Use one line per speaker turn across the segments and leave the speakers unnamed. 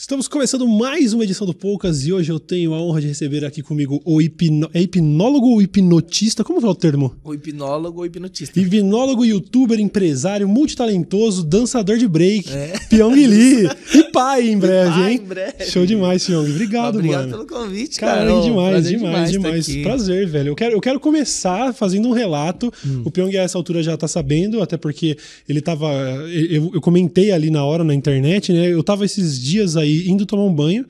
Estamos começando mais uma edição do Poucas e hoje eu tenho a honra de receber aqui comigo o hipno... é hipnólogo ou hipnotista? Como é o termo?
O hipnólogo ou hipnotista.
Hipnólogo, youtuber, empresário, multitalentoso, dançador de break, é. Pyong Lee. E pai em breve, pai, hein?
Em breve.
Show demais, Pyong. Obrigado,
Obrigado
mano.
pelo convite,
cara.
Cara,
demais, demais, demais. demais. Prazer, velho. Eu quero, eu quero começar fazendo um relato. Hum. O Pyong a essa altura já tá sabendo, até porque ele tava. Eu, eu comentei ali na hora na internet, né? Eu tava esses dias aí indo tomar um banho.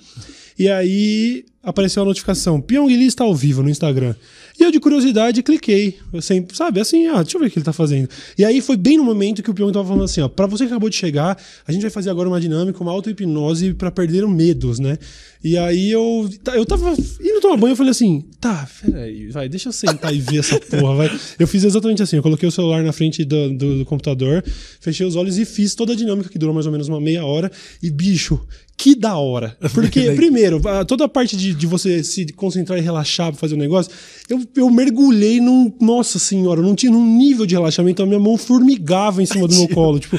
E aí apareceu a notificação: Pyong Lee está ao vivo no Instagram. E eu, de curiosidade, cliquei. Eu sempre, sabe, assim, ah, deixa eu ver o que ele tá fazendo. E aí foi bem no momento que o Pyong tava falando assim: ó, pra você que acabou de chegar, a gente vai fazer agora uma dinâmica, uma auto-hipnose para perder medos, né? E aí eu, eu tava indo tomar banho, eu falei assim: tá, peraí, vai, deixa eu sentar e ver essa porra, vai. Eu fiz exatamente assim: eu coloquei o celular na frente do, do, do computador, fechei os olhos e fiz toda a dinâmica que durou mais ou menos uma meia hora. E, bicho, que da hora. Porque, primeiro, toda a parte de, de você se concentrar e relaxar pra fazer o um negócio, eu, eu mergulhei num. Nossa senhora, eu não tinha num nível de relaxamento, a minha mão formigava em cima do meu colo. Tipo,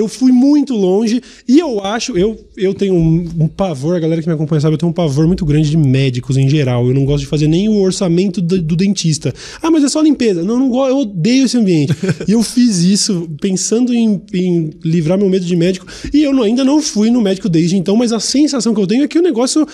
eu fui muito longe e eu acho, eu, eu tenho um, um, pavor, a galera que me acompanha sabe, eu tenho um pavor muito grande de médicos em geral. Eu não gosto de fazer nem o orçamento do, do dentista. Ah, mas é só limpeza. Não, não gosto, eu odeio esse ambiente. e eu fiz isso pensando em, em livrar meu medo de médico e eu não, ainda não fui no médico desde então, mas a sensação que eu tenho é que o negócio.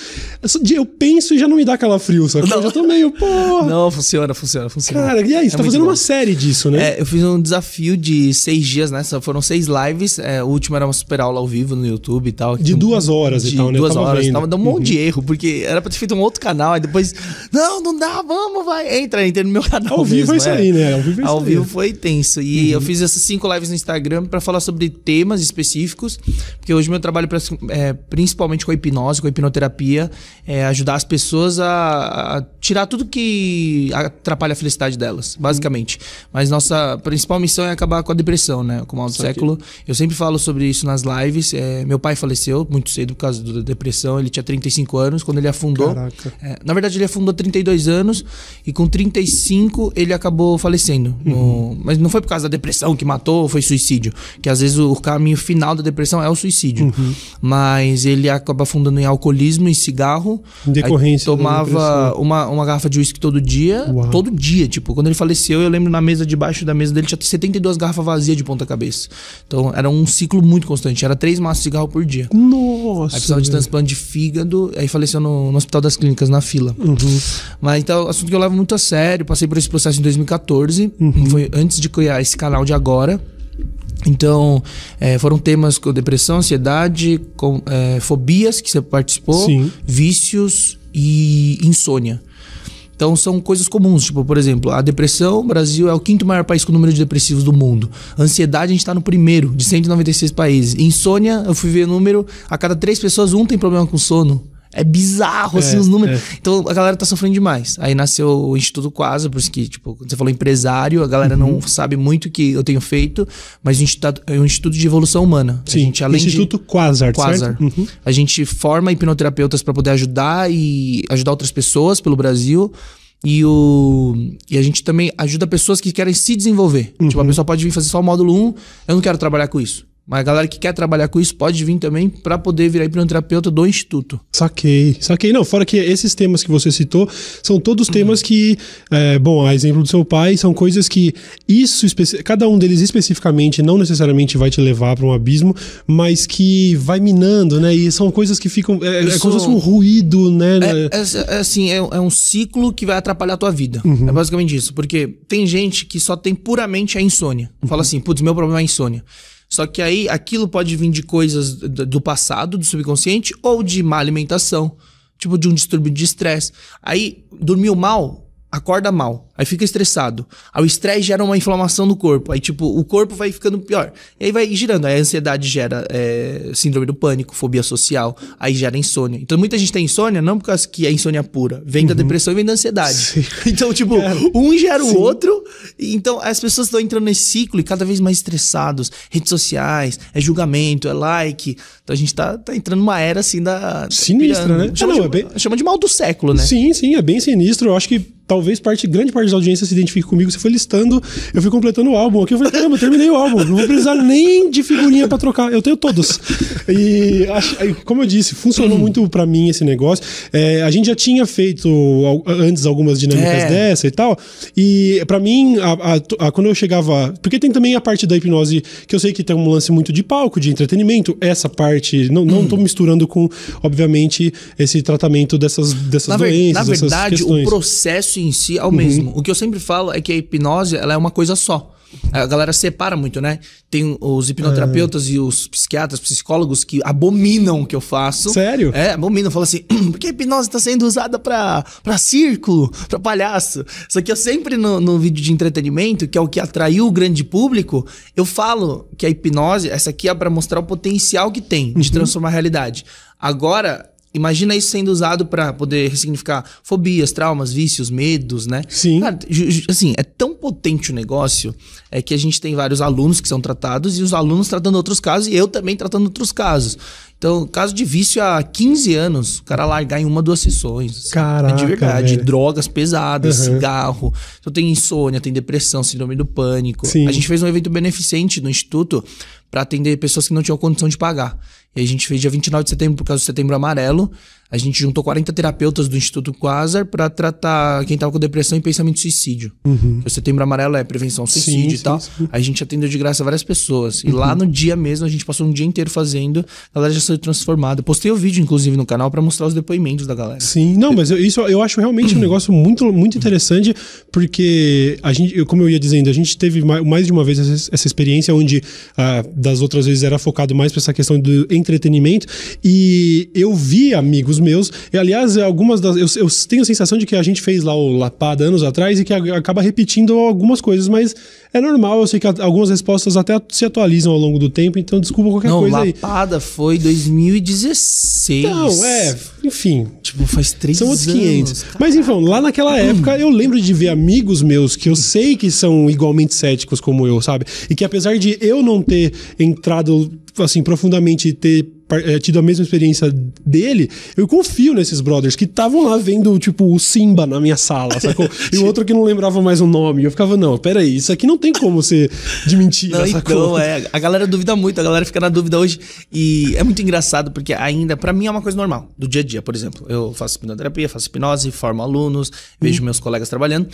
Eu penso e já não me dá aquela frio, sabe? Eu já tô meio, pô.
Não, funciona, funciona, funciona.
Cara, e aí? Você é tá fazendo bom. uma série disso, né?
É, eu fiz um desafio de seis dias, né? Foram seis lives. É, o último era uma super aula ao vivo no YouTube e tal.
De duas horas
de
e tal, né?
Duas horas. Vendo. Tava dando um monte uhum. de erro, porque era pra ter feito um outro canal, aí depois. Não, não dá, vamos, vai. Entra, entra no meu canal.
Ao vivo
mesmo,
é isso aí, né? Ao vivo,
é Ao vivo foi tenso. E uhum. eu fiz essas cinco lives no Instagram para falar sobre temas específicos, porque hoje meu trabalho é principalmente com a hipnose, com a hipnoterapia, é ajudar as pessoas a, a tirar tudo que atrapalha a felicidade delas, basicamente. Uhum. Mas nossa principal missão é acabar com a depressão, né? Com o mal do século. Eu sempre falo sobre isso nas lives. É, meu pai faleceu muito cedo por causa da depressão. Ele tinha 35 anos quando ele afundou. É, na verdade, ele afundou 32 anos e com 35 ele acabou falecendo. Uhum. No, mas não foi por causa da depressão que matou, foi suicídio. Que às vezes o caminho final da depressão é o suicídio. Uhum. Mas ele acaba afundando em alcoolismo e cigarro.
Em decorrência.
tomava uma, uma garrafa de uísque todo dia. Uau. Todo dia. Tipo, quando ele faleceu, eu lembro na mesa debaixo da mesa dele tinha 72 garrafas vazias de ponta cabeça. Então era um ciclo muito constante. Era três maços de cigarro por dia.
Nossa.
Aí precisava de transplante de fígado. Aí faleceu no, no Hospital das Clínicas, na fila.
Uhum.
Mas então, assunto que eu levo muito a sério. Passei por esse processo em 2014. Uhum. Foi antes de criar esse canal de agora. Então, é, foram temas com depressão, ansiedade, com, é, fobias que você participou,
Sim.
vícios e insônia. Então são coisas comuns, tipo, por exemplo, a depressão, o Brasil é o quinto maior país com número de depressivos do mundo. Ansiedade, a gente está no primeiro, de 196 países. Insônia, eu fui ver o número, a cada três pessoas, um tem problema com sono. É bizarro, assim, é, os números. É. Então a galera tá sofrendo demais. Aí nasceu o Instituto Quasa, por isso que, tipo, quando você falou empresário, a galera uhum. não sabe muito o que eu tenho feito, mas o Instituto, é um Instituto de Evolução Humana.
Sim,
a gente,
além Instituto
de,
Quasar,
Quasar. Uhum. A gente forma hipnoterapeutas para poder ajudar e ajudar outras pessoas pelo Brasil. E, o, e a gente também ajuda pessoas que querem se desenvolver. Uhum. Tipo, a pessoa pode vir fazer só o módulo 1, eu não quero trabalhar com isso. Mas a galera que quer trabalhar com isso pode vir também para poder virar hipnoterapeuta do instituto.
Saquei, saquei. Não, fora que esses temas que você citou são todos temas que, é, bom, a exemplo do seu pai, são coisas que isso, cada um deles especificamente não necessariamente vai te levar para um abismo, mas que vai minando, né? E são coisas que ficam. É, é como se fosse um ruído, né?
É, é, é assim, é, é, um ciclo que vai atrapalhar a tua vida. Uhum. É basicamente isso. Porque tem gente que só tem puramente a insônia. Fala assim, putz, meu problema é a insônia. Só que aí aquilo pode vir de coisas do passado, do subconsciente, ou de má alimentação, tipo de um distúrbio de estresse. Aí dormiu mal, acorda mal. Aí fica estressado. Aí o estresse gera uma inflamação no corpo. Aí, tipo, o corpo vai ficando pior. E aí vai girando. Aí a ansiedade gera é, síndrome do pânico, fobia social. Aí gera insônia. Então muita gente tem insônia não por causa que é insônia pura. Vem uhum. da depressão e vem da ansiedade. Sim. Então, tipo, um gera o outro. Então as pessoas estão entrando nesse ciclo e cada vez mais estressados. Redes sociais, é julgamento, é like. Então a gente tá, tá entrando numa era assim da.
Sinistra, né?
Chama,
é, não,
de,
é bem...
chama de mal do século, né?
Sim, sim, é bem sinistro. Eu acho que talvez parte, grande parte da audiência se identifique comigo. Você foi listando, eu fui completando o álbum. Aqui eu falei, caramba, terminei o álbum. Não vou precisar nem de figurinha pra trocar. Eu tenho todos. E, como eu disse, funcionou muito para mim esse negócio. É, a gente já tinha feito antes algumas dinâmicas é. dessa e tal. E para mim, a, a, a, quando eu chegava. Porque tem também a parte da hipnose que eu sei que tem um lance muito de palco, de entretenimento. Essa parte, não, não tô misturando com, obviamente, esse tratamento dessas, dessas na doenças.
Na verdade, o processo em si é o mesmo. O que eu sempre falo é que a hipnose ela é uma coisa só. A galera separa muito, né? Tem os hipnoterapeutas é. e os psiquiatras, psicólogos que abominam o que eu faço.
Sério?
É, abominam. Falam assim, por que a hipnose está sendo usada pra, pra círculo, pra palhaço? Só que eu sempre no, no vídeo de entretenimento, que é o que atraiu o grande público, eu falo que a hipnose, essa aqui é para mostrar o potencial que tem de uhum. transformar a realidade. Agora, Imagina isso sendo usado para poder ressignificar fobias, traumas, vícios, medos, né?
Sim.
Cara, assim, é tão potente o negócio é que a gente tem vários alunos que são tratados e os alunos tratando outros casos e eu também tratando outros casos. Então, caso de vício há 15 anos, o cara largar em uma, duas sessões.
Caraca,
é de verdade. Velho. Drogas pesadas, uhum. cigarro. Então tem insônia, tem depressão, síndrome do pânico. Sim. A gente fez um evento beneficente no Instituto para atender pessoas que não tinham condição de pagar. E a gente fez dia 29 de setembro, por causa do Setembro Amarelo. A gente juntou 40 terapeutas do Instituto Quasar para tratar quem tava com depressão e pensamento de suicídio. Uhum. O Setembro Amarelo é prevenção ao suicídio sim, e tal. Sim, sim. A gente atendeu de graça várias pessoas. E uhum. lá no dia mesmo, a gente passou um dia inteiro fazendo. A galera já saiu transformada. Postei o vídeo, inclusive, no canal para mostrar os depoimentos da galera.
Sim, não, mas eu, isso eu acho realmente um negócio muito, muito interessante, porque a gente, como eu ia dizendo, a gente teve mais de uma vez essa, essa experiência onde ah, das outras vezes era focado mais para essa questão do entretenimento. E eu vi amigos meus, e aliás, algumas das. Eu, eu tenho a sensação de que a gente fez lá o Lapada anos atrás e que acaba repetindo algumas coisas, mas é normal. Eu sei que algumas respostas até se atualizam ao longo do tempo, então desculpa qualquer
Não,
coisa
aí. Lapada foi 2016.
Não, é, enfim.
Tipo, faz três
São
outros
500. Mas, enfim, lá naquela época, eu lembro de ver amigos meus que eu sei que são igualmente céticos como eu, sabe? E que apesar de eu não ter entrado, assim, profundamente, ter é, tido a mesma experiência dele, eu confio nesses brothers que estavam lá vendo, tipo, o Simba na minha sala, sacou? e o outro que não lembrava mais o nome. Eu ficava, não, peraí, isso aqui não tem como ser de mentira, não,
sacou? Então, é, a galera duvida muito, a galera fica na dúvida hoje. E é muito engraçado, porque ainda, para mim, é uma coisa normal, do dia a dia, por exemplo. Eu faço hipnoterapia, faço hipnose, formo alunos, vejo hum. meus colegas trabalhando.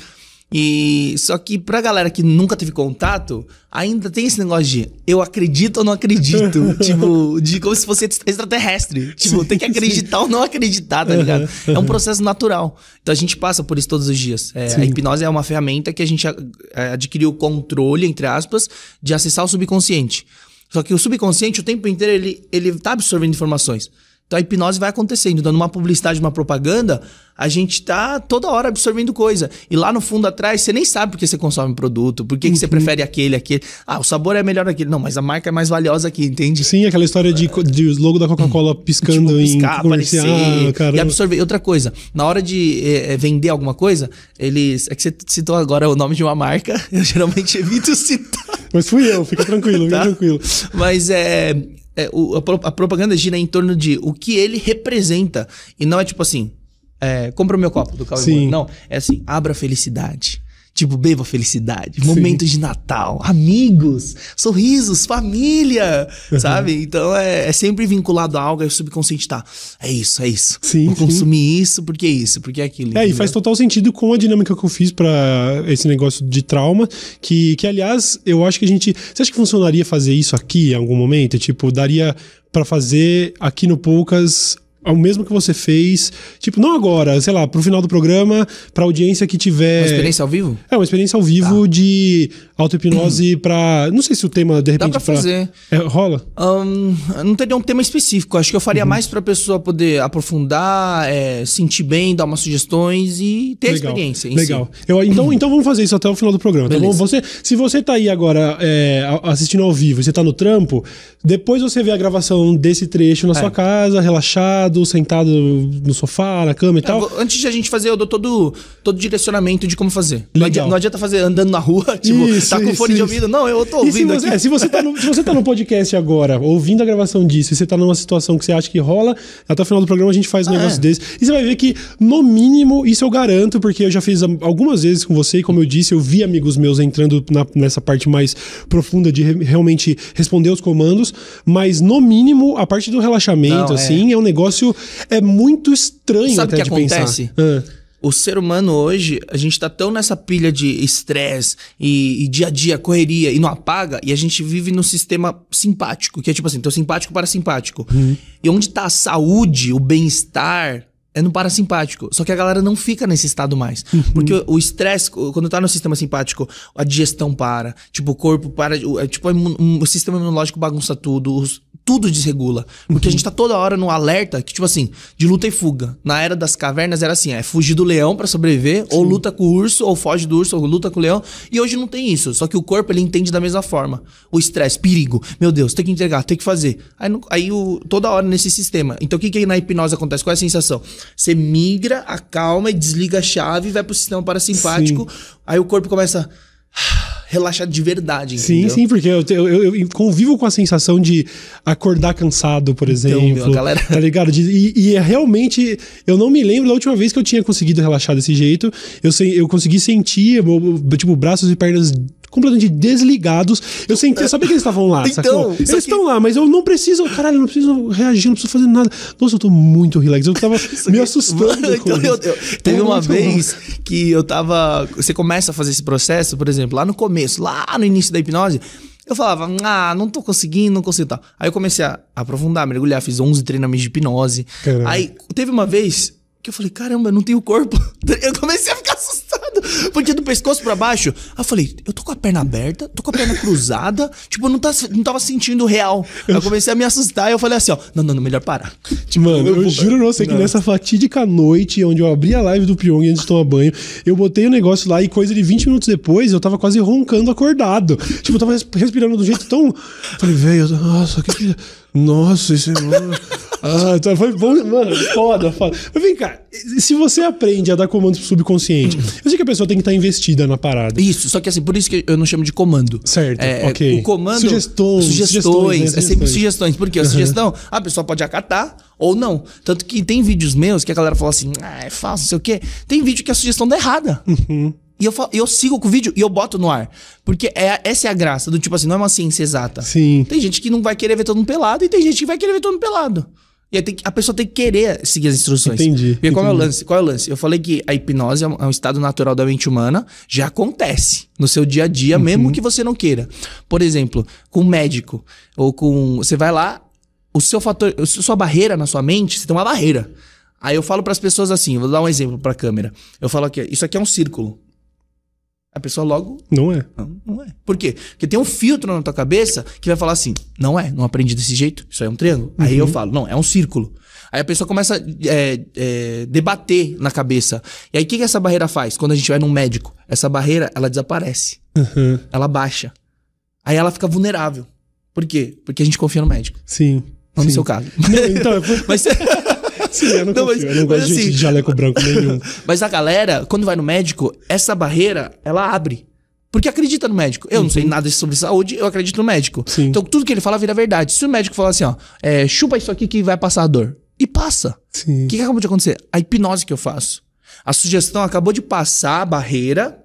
E só que pra galera que nunca teve contato, ainda tem esse negócio de eu acredito ou não acredito. tipo, de como se fosse extraterrestre. Tipo, sim, tem que acreditar sim. ou não acreditar, tá ligado? É um processo natural. Então a gente passa por isso todos os dias. É, a hipnose é uma ferramenta que a gente é, adquiriu o controle, entre aspas, de acessar o subconsciente. Só que o subconsciente, o tempo inteiro, ele, ele tá absorvendo informações. Então a hipnose vai acontecendo. Dando uma publicidade, uma propaganda, a gente tá toda hora absorvendo coisa. E lá no fundo atrás, você nem sabe por que você consome o produto, por que, uhum. que você uhum. prefere aquele, aquele. Ah, o sabor é melhor aquele. Não, mas a marca é mais valiosa aqui, entende?
Sim, aquela história de, de logo da Coca-Cola piscando tipo, piscar, em comercial.
Aparecer, e absorver. Outra coisa, na hora de é, vender alguma coisa, eles. É que você citou agora o nome de uma marca, eu geralmente evito citar.
Mas fui eu, fica tranquilo, fica tá? tranquilo.
Mas é é, o, a, a, propaganda gira em torno de o que ele representa. E não é tipo assim, é, compra o meu copo do Calvin Não, é assim, abra a felicidade. Tipo, beba felicidade, momentos de Natal, amigos, sorrisos, família, uhum. sabe? Então é, é, sempre vinculado a algo, aí o subconsciente tá. É isso, é isso.
Sim,
Vou sim. consumir isso, porque é isso, porque é aquilo. É,
entendeu? e faz total sentido com a dinâmica que eu fiz para esse negócio de trauma, que, que aliás, eu acho que a gente. Você acha que funcionaria fazer isso aqui em algum momento? Tipo, daria para fazer aqui no Poucas o mesmo que você fez, tipo, não agora, sei lá, pro final do programa, pra audiência que tiver.
Uma experiência ao vivo?
É, uma experiência ao vivo tá. de auto-hipnose pra. Não sei se o tema, de repente.
Dá pra, pra... fazer.
É, rola?
Um, não teria um tema específico. Acho que eu faria uhum. mais pra pessoa poder aprofundar, é, sentir bem, dar umas sugestões e ter Legal. a experiência.
Legal. Si. Eu, então, então vamos fazer isso até o final do programa, tá bom? Você, se você tá aí agora é, assistindo ao vivo e você tá no trampo, depois você vê a gravação desse trecho na é. sua casa, relaxado deitado, sentado no sofá, na cama e tal.
Antes de a gente fazer, eu dou todo, todo direcionamento de como fazer. Não adianta, não adianta fazer andando na rua, tipo, isso, tá com isso, fone isso. de ouvido. Não, eu tô ouvindo
se
você,
aqui. É, se, você tá no, se você tá no podcast agora, ouvindo a gravação disso, e você tá numa situação que você acha que rola, até o final do programa a gente faz um ah, negócio é. desse. E você vai ver que, no mínimo, isso eu garanto, porque eu já fiz algumas vezes com você, e como eu disse, eu vi amigos meus entrando na, nessa parte mais profunda de re, realmente responder os comandos, mas no mínimo, a parte do relaxamento, não, assim, é. é. um negócio é muito estranho
Sabe até que de acontece? pensar. Ah o ser humano hoje, a gente tá tão nessa pilha de estresse e, e, dia a dia, correria, e não apaga, e a gente vive no sistema simpático, que é tipo assim, tô simpático para simpático. Uhum. E onde tá a saúde, o bem-estar, é no parasimpático. Só que a galera não fica nesse estado mais. Uhum. Porque o estresse, quando tá no sistema simpático, a digestão para. Tipo, o corpo para. É, tipo, o sistema imunológico bagunça tudo. Os, tudo desregula. Porque uhum. a gente tá toda hora no alerta que, tipo assim, de luta e fuga. Na era das cavernas era assim: é fugir do leão para sobreviver, Sim. ou luta com o urso, ou foge do urso, ou luta com o leão. E hoje não tem isso. Só que o corpo ele entende da mesma forma. O estresse, perigo. Meu Deus, tem que entregar, tem que fazer. Aí, aí o, toda hora nesse sistema. Então o que, que na hipnose acontece? Qual é a sensação? Você migra, acalma e desliga a chave, vai pro sistema parasimpático. Sim. Aí o corpo começa relaxar de verdade.
Entendeu? Sim, sim, porque eu, eu, eu, convivo com a sensação de acordar cansado, por exemplo. Então, meu, galera... Tá ligado? De, e, e é realmente. Eu não me lembro da última vez que eu tinha conseguido relaxar desse jeito. Eu, eu consegui sentir, tipo, braços e pernas completamente desligados. Eu senti, eu sabia que eles estavam lá, então, sacou? Eles estão que... lá, mas eu não preciso, caralho, não preciso reagir, não preciso fazer nada. Nossa, eu tô muito relax. Eu tava me assustando. Mano, então
eu, eu, teve uma vez que eu tava. Você começa a fazer esse processo, por exemplo, lá no começo, lá no início da hipnose. Eu falava, ah, não tô conseguindo, não consigo tal. Aí eu comecei a aprofundar, mergulhar, fiz 11 treinamentos de hipnose. Caramba. Aí teve uma vez que eu falei, caramba, eu não tenho corpo. Eu comecei a ficar assustado. Porque do pescoço pra baixo. Aí eu falei, eu tô com a perna aberta, tô com a perna cruzada. tipo, eu não, tá, não tava sentindo real. Aí eu comecei a me assustar e eu falei assim, ó, não, não, não melhor parar.
Tipo, Mano, eu, eu juro pra você que nessa fatídica noite, onde eu abri a live do Pyong antes de tomar banho, eu botei o negócio lá e coisa de 20 minutos depois, eu tava quase roncando acordado. Tipo, eu tava respirando do jeito tão. Falei, velho, nossa, que que. Nossa, isso é. Ah, então foi bom. Mano, foda, foda. Mas vem cá, se você aprende a dar comando pro subconsciente, eu sei que a pessoa tem que estar investida na parada.
Isso, só que assim, por isso que eu não chamo de comando.
Certo, é, ok.
O comando.
Sugestões.
Sugestões. sugestões né? É sempre sugestões. Porque a uhum. sugestão, a pessoa pode acatar ou não. Tanto que tem vídeos meus que a galera fala assim, ah, é fácil, não sei o quê. Tem vídeo que a sugestão dá errada. Uhum. E eu, eu sigo com o vídeo e eu boto no ar. Porque é, essa é a graça do tipo assim, não é uma ciência exata.
Sim.
Tem gente que não vai querer ver todo mundo pelado e tem gente que vai querer ver todo mundo pelado. E tem, a pessoa tem que querer seguir as instruções.
Entendi.
Porque qual é o lance? Qual é o lance? Eu falei que a hipnose é um, é um estado natural da mente humana, já acontece no seu dia a dia, uhum. mesmo que você não queira. Por exemplo, com um médico, ou com. Você vai lá, o seu fator. A sua barreira na sua mente, você tem uma barreira. Aí eu falo para as pessoas assim, vou dar um exemplo para a câmera. Eu falo aqui, isso aqui é um círculo. A pessoa logo.
Não é.
Não, não é. Por quê? Porque tem um filtro na tua cabeça que vai falar assim: não é, não aprendi desse jeito, isso aí é um triângulo. Uhum. Aí eu falo: não, é um círculo. Aí a pessoa começa a é, é, debater na cabeça. E aí o que, que essa barreira faz? Quando a gente vai num médico, essa barreira ela desaparece. Uhum. Ela baixa. Aí ela fica vulnerável. Por quê? Porque a gente confia no médico.
Sim.
Não
sim.
no seu caso.
Não, então, mas. Sim, eu não, não confio, mas, eu não gosto assim, de jaleco branco nenhum.
Mas a galera, quando vai no médico, essa barreira, ela abre. Porque acredita no médico. Eu uhum. não sei uhum. nada sobre saúde, eu acredito no médico. Sim. Então tudo que ele fala vira verdade. Se o médico falar assim, ó, é, chupa isso aqui que vai passar a dor. E passa. O que, que acabou de acontecer? A hipnose que eu faço. A sugestão acabou de passar a barreira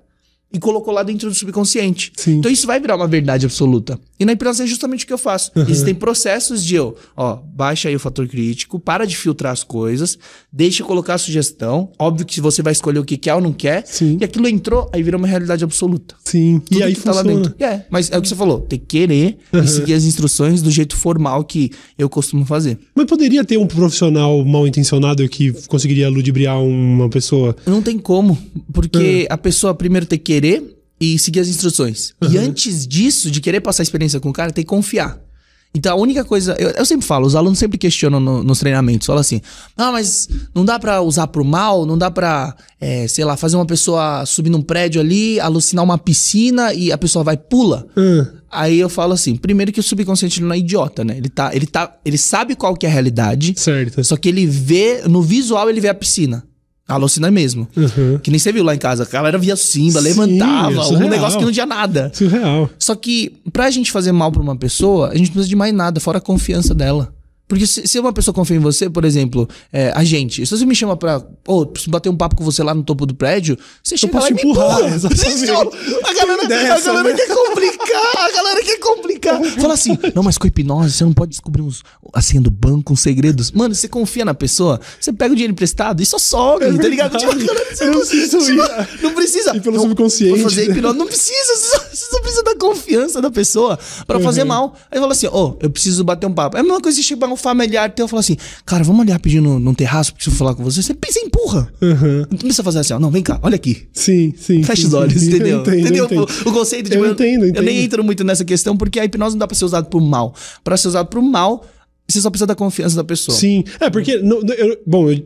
e colocou lá dentro do subconsciente. Sim. Então isso vai virar uma verdade absoluta. E na hipnose é justamente o que eu faço. Uhum. Existem processos de eu, ó, baixa aí o fator crítico, para de filtrar as coisas, deixa eu colocar a sugestão. Óbvio que você vai escolher o que quer ou não quer.
Sim.
E aquilo entrou, aí vira uma realidade absoluta.
Sim.
Tudo
e aí funciona.
Tá lá dentro. É, mas é o que você falou, tem que querer uhum. e seguir as instruções do jeito formal que eu costumo fazer.
Mas poderia ter um profissional mal intencionado que conseguiria ludibriar uma pessoa?
Não tem como, porque uhum. a pessoa primeiro tem que querer e seguir as instruções. Uhum. E antes disso, de querer passar a experiência com o cara, tem que confiar. Então a única coisa. Eu, eu sempre falo, os alunos sempre questionam no, nos treinamentos. Falam assim: ah, mas não dá pra usar pro mal, não dá pra, é, sei lá, fazer uma pessoa subir num prédio ali, alucinar uma piscina e a pessoa vai pula.
Hum.
Aí eu falo assim, primeiro que o subconsciente não é idiota, né? Ele tá, ele tá, ele sabe qual que é a realidade.
Certo.
Só que ele vê, no visual ele vê a piscina. Alucina mesmo.
Uhum.
Que nem você viu lá em casa. A galera via Simba,
Sim,
levantava,
surreal.
um negócio que não tinha nada.
Surreal.
Só que pra gente fazer mal pra uma pessoa, a gente não precisa de mais nada, fora a confiança dela. Porque se, se uma pessoa confia em você, por exemplo, é, a gente, se você me chama pra, ô, preciso bater um papo com você lá no topo do prédio, você chega
posso
lá e me
empurrar,
empurra.
exatamente.
a galera, a
Dessa,
galera
né?
quer complicar, a galera quer complicar. Fala assim, não, mas com hipnose você não pode descobrir uns, a senha do banco, uns segredos. Mano, você confia na pessoa, você pega o dinheiro emprestado e só sobe,
É
tá ligado? Tipo, cara, você
Eu não preciso
tipo, não precisa.
Ir pelo
Não,
subconsciente.
pra fazer hipnose, não precisa, você só, você só precisa da confiança da pessoa pra fazer
Uhum.
mal. Aí fala assim, ô, eu preciso bater um papo. É a mesma coisa se chegar um familiar teu falar assim, cara, vamos ali rapidinho no, num terraço, preciso falar com você. Você pensa empurra.
Uhum.
Não precisa fazer assim, ó, não, vem cá, olha aqui.
Sim, sim.
Fecha
sim,
os olhos,
sim.
entendeu?
Eu entendo,
entendeu?
eu entendo.
O, o conceito de.
Eu entendo,
Eu
entendo.
nem entro muito nessa questão, porque a hipnose não dá pra ser usado pro mal. Pra ser usado pro mal, você só precisa da confiança da pessoa.
Sim. É, porque. eu- bom, eu-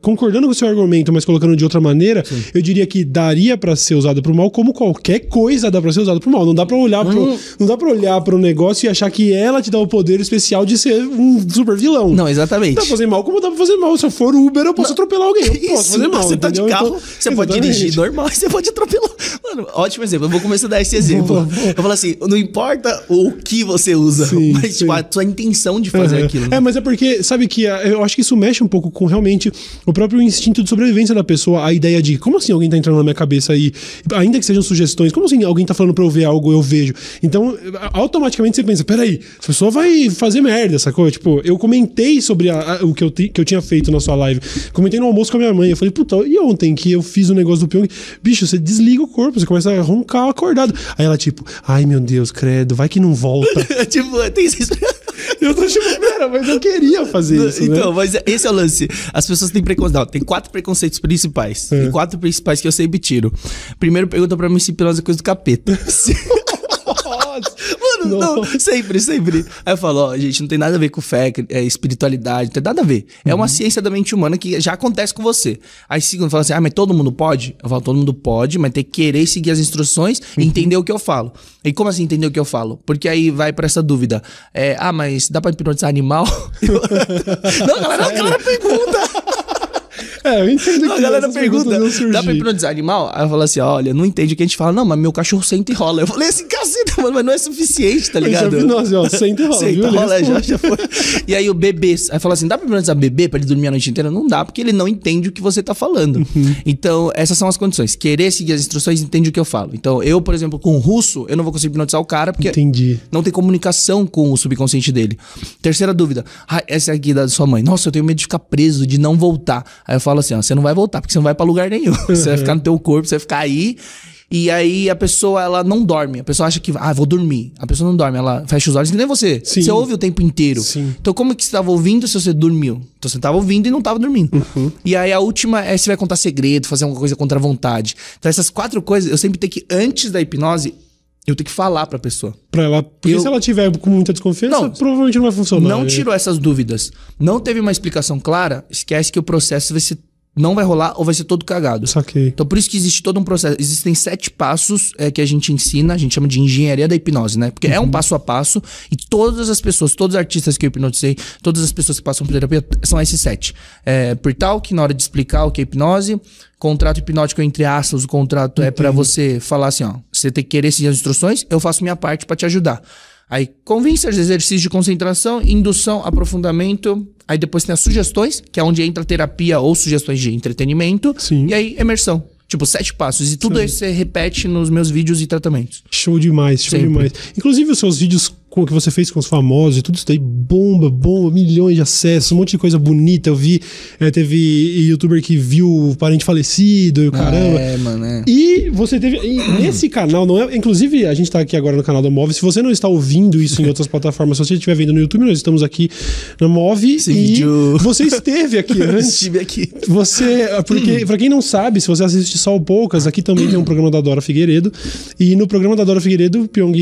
concordando com o seu argumento, mas colocando de outra maneira, eu diria que daria pra ser usado pro mal, como qualquer coisa dá pra ser usado pro mal. Não dá pra olhar pro,
Hum.
não dá para olhar pro negócio e achar que ela te dá o poder especial de ser um super vilão.
Não, exatamente.
Dá pra fazer mal como dá pra fazer mal. Se eu for Uber, eu posso atropelar alguém. Eu posso
Isso,
fazer mal.
Você tá de carro,
Então,
você pode
exatamente.
dirigir normal, você pode atropelar. Mano, ótimo exemplo. Eu vou começar a dar esse exemplo. Eu falo assim: não importa o que você usa,
Sim,
mas tipo,
sim.
a sua intenção de fazer
Uhum.
aquilo. né?
É, mas é porque, sabe que ah, eu acho que isso mexe um pouco com realmente o próprio instinto de sobrevivência da pessoa, a ideia de como assim alguém tá entrando na minha cabeça aí, ainda que sejam sugestões, como assim alguém tá falando pra eu ver algo, eu vejo. Então, automaticamente você pensa, peraí, essa pessoa vai fazer merda, sacou? Tipo, eu comentei sobre a- a- o que eu, que eu tinha feito na sua live, comentei no almoço com a minha mãe, eu falei, puta, e ontem que eu fiz o negócio do Pyong, bicho, você desliga o corpo, você começa a roncar acordado. Aí ela, tipo, ai meu Deus, credo, vai que não volta.
tipo, tem esse.
Eu tô tipo, pera, mas eu queria fazer isso,
então,
né?
mas esse é o lance. As pessoas têm preconceito. Não, tem quatro preconceitos principais.
É.
Tem quatro principais que eu sempre tiro. Primeiro pergunta pra mim se hipnose é coisa do capeta. Mano, não,
Nossa.
sempre, sempre. Aí eu falo, ó, gente, não tem nada a ver com fé, é, espiritualidade, não tem nada a ver. É
Uhum.
uma ciência da mente humana que já acontece com você. Aí segundo, fala assim, ah, mas todo mundo pode? Eu falo, todo mundo pode, mas tem que querer seguir as instruções
Uhum.
e entender o que eu falo. E como assim entender o que eu falo? Porque aí vai pra essa dúvida. É, ah, mas dá pra hipnotizar animal? não, galera, a galera pergunta.
É, eu entendo
Não,
que
a galera pergunta, dá pra hipnotizar animal? Aí eu falo assim, olha, não entende o que a gente fala. Não, mas meu cachorro senta e rola. Eu falei assim, caceta, mano, mas não é suficiente, tá
Isso é
ligado?
hipnose, ó, senta e rola,
Senta e rola, já, já foi. E aí o bebê, aí fala assim, dá pra hipnotizar bebê pra ele dormir a noite inteira? Não dá, porque ele não entende o que você tá falando.
Uhum.
Então, essas são as condições. Querer seguir as instruções, entende o que eu falo. Então, eu, por exemplo, com o russo, eu não vou conseguir hipnotizar o cara, porque
Entendi.
não tem comunicação com o subconsciente dele. Terceira dúvida. Ah, essa é aqui da sua mãe. Nossa, eu tenho medo de ficar preso, de não voltar. Aí eu falo assim, ó, você não vai voltar, porque você não vai pra lugar nenhum. Você vai ficar no teu corpo, você vai ficar aí. E aí a pessoa, ela não dorme. A pessoa acha que, ah, vou dormir. A pessoa não dorme, ela fecha os olhos, que nem você.
Sim.
Você ouve o tempo inteiro.
Sim.
Então como que você estava ouvindo se você dormiu? Então você estava ouvindo e não estava dormindo.
Uhum.
E aí a última é se vai contar segredo, fazer alguma coisa contra a vontade. Então essas quatro coisas, eu sempre tenho que, antes da hipnose, eu tenho que falar pra pessoa.
Pra ela, porque
Eu-
se ela tiver com muita desconfiança,
Não.
provavelmente não vai funcionar.
Não
né?
tirou essas dúvidas. Não teve uma explicação clara, esquece que o processo vai ser, não vai rolar ou vai ser todo cagado.
Saquei.
Então, por isso que existe todo um processo. Existem sete passos é, que a gente ensina, a gente chama de engenharia da hipnose, né? Porque é um passo a passo e todas as pessoas, todos os artistas que eu hipnotizei, todas as pessoas que passam por terapia, são esses sete. É, por tal que na hora de explicar o que é hipnose, contrato hipnótico entre aspas, o contrato é pra você falar assim, ó, você tem que querer seguir as instruções, eu faço minha parte pra te ajudar. Aí, convence exercícios de concentração, indução, aprofundamento. Aí depois tem as sugestões, que é onde entra a terapia ou sugestões de entretenimento.
Sim.
E aí, imersão. Tipo, sete passos. E tudo isso você repete nos meus vídeos e tratamentos.
Show demais, show
Sempre.
demais. Inclusive os seus vídeos com que você fez com os famosos e tudo isso daí, bomba, bomba, milhões de acessos, um monte de coisa bonita. Eu vi, eh, teve youtuber que viu o parente falecido e o caramba.
É, mano, é.
E você teve. e nesse canal, não é? Inclusive, a gente tá aqui agora no canal da Move. Se você não está ouvindo isso em outras plataformas, se você estiver vendo no YouTube, nós estamos aqui na Move.
Esse
e
vídeo-
você esteve aqui antes.
Estive aqui.
Você, porque, pra quem não sabe, se você assiste só o Poucas, aqui também tem um programa da Dora Figueiredo. E no programa da Dora Figueiredo, o Pyong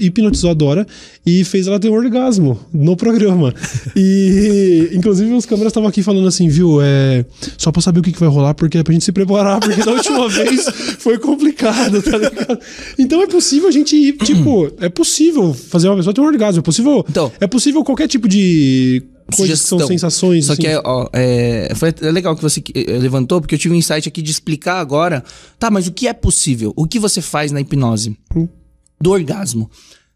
hipnotizou a Dora. E fez ela ter um orgasmo no programa. E, inclusive, os câmeras estavam aqui falando assim, viu? É, só pra saber o que, que vai rolar, porque é pra gente se preparar, porque da última vez foi complicado, tá ligado? Então é possível a gente ir, tipo, é possível fazer uma pessoa ter um orgasmo, é possível. Então, é possível qualquer tipo de coisas que são sensações.
Só assim. que é, ó, é, foi legal que você eh, levantou, porque eu tive um insight aqui de explicar agora. Tá, mas o que é possível? O que você faz na hipnose? Hum. Do orgasmo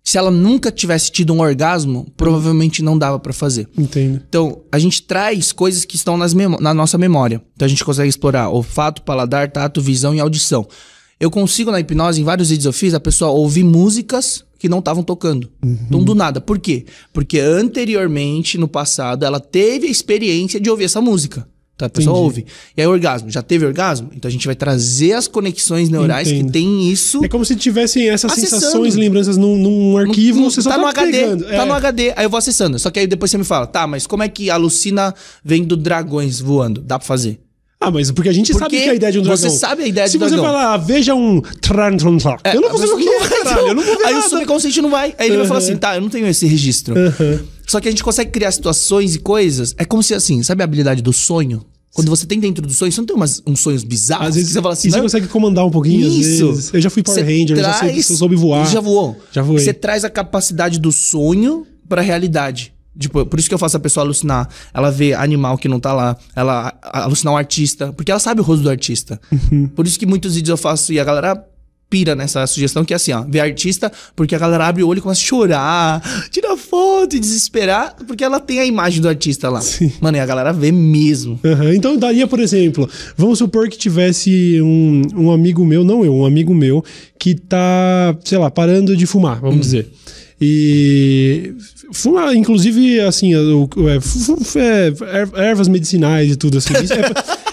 se ela nunca tivesse tido um orgasmo, provavelmente não dava para fazer.
Entendo.
Então, a gente traz coisas que estão nas na nossa memória. Então, a gente consegue explorar olfato, paladar, tato, visão e audição. Eu consigo, na hipnose, em vários vídeos eu fiz, a pessoa ouvir músicas que não estavam tocando. Uhum. Então, do nada. Por quê? Porque anteriormente, no passado, ela teve a experiência de ouvir essa música. Então a pessoa Entendi. ouve. E aí, orgasmo. Já teve orgasmo? Então a gente vai trazer as conexões neurais Entendo. que tem isso.
É como se tivessem essas acessando. sensações, lembranças num, num arquivo, no, você só tá,
tá
no
HD.
Pegando.
Tá é. no HD. Aí eu vou acessando. Só que aí depois você me fala, tá, mas como é que alucina vendo dragões voando? Dá pra fazer?
Ah, mas porque a gente porque sabe que é a ideia de um dragão.
Você sabe a ideia
de
um dragão.
Se você falar, ah, veja um é, eu não vou saber o que é, caralho. Eu não vou ver
Aí
nada.
o subconsciente não vai. Aí ele vai falar assim, tá, eu não tenho esse registro. Só que a gente consegue criar situações e coisas. É como se assim, sabe a habilidade do sonho? Quando você tem dentro do sonho, você não tem umas, uns sonhos bizarros?
Às vezes você fala assim. E você consegue comandar um pouquinho, Isso. Eu já fui Power Ranger, traz, já, sei, soube voar.
Já voou.
Já voei.
Você traz a capacidade do sonho pra realidade. Tipo, por isso que eu faço a pessoa alucinar. Ela vê animal que não tá lá. Ela alucinar um artista. Porque ela sabe o rosto do artista. Uhum. Por isso que muitos vídeos eu faço e a galera pira nessa sugestão que é assim, ó, ver artista, porque a galera abre o olho e começa a chorar, tira foto e desesperar, porque ela tem a imagem do artista lá. Sim. Mano, e a galera vê mesmo.
Uhum. Então daria, por exemplo, vamos supor que tivesse um, um amigo meu, não eu, um amigo meu, que tá, sei lá, parando de fumar, vamos hum. dizer. E fuma, inclusive, assim, é, é, ervas medicinais e tudo assim. É,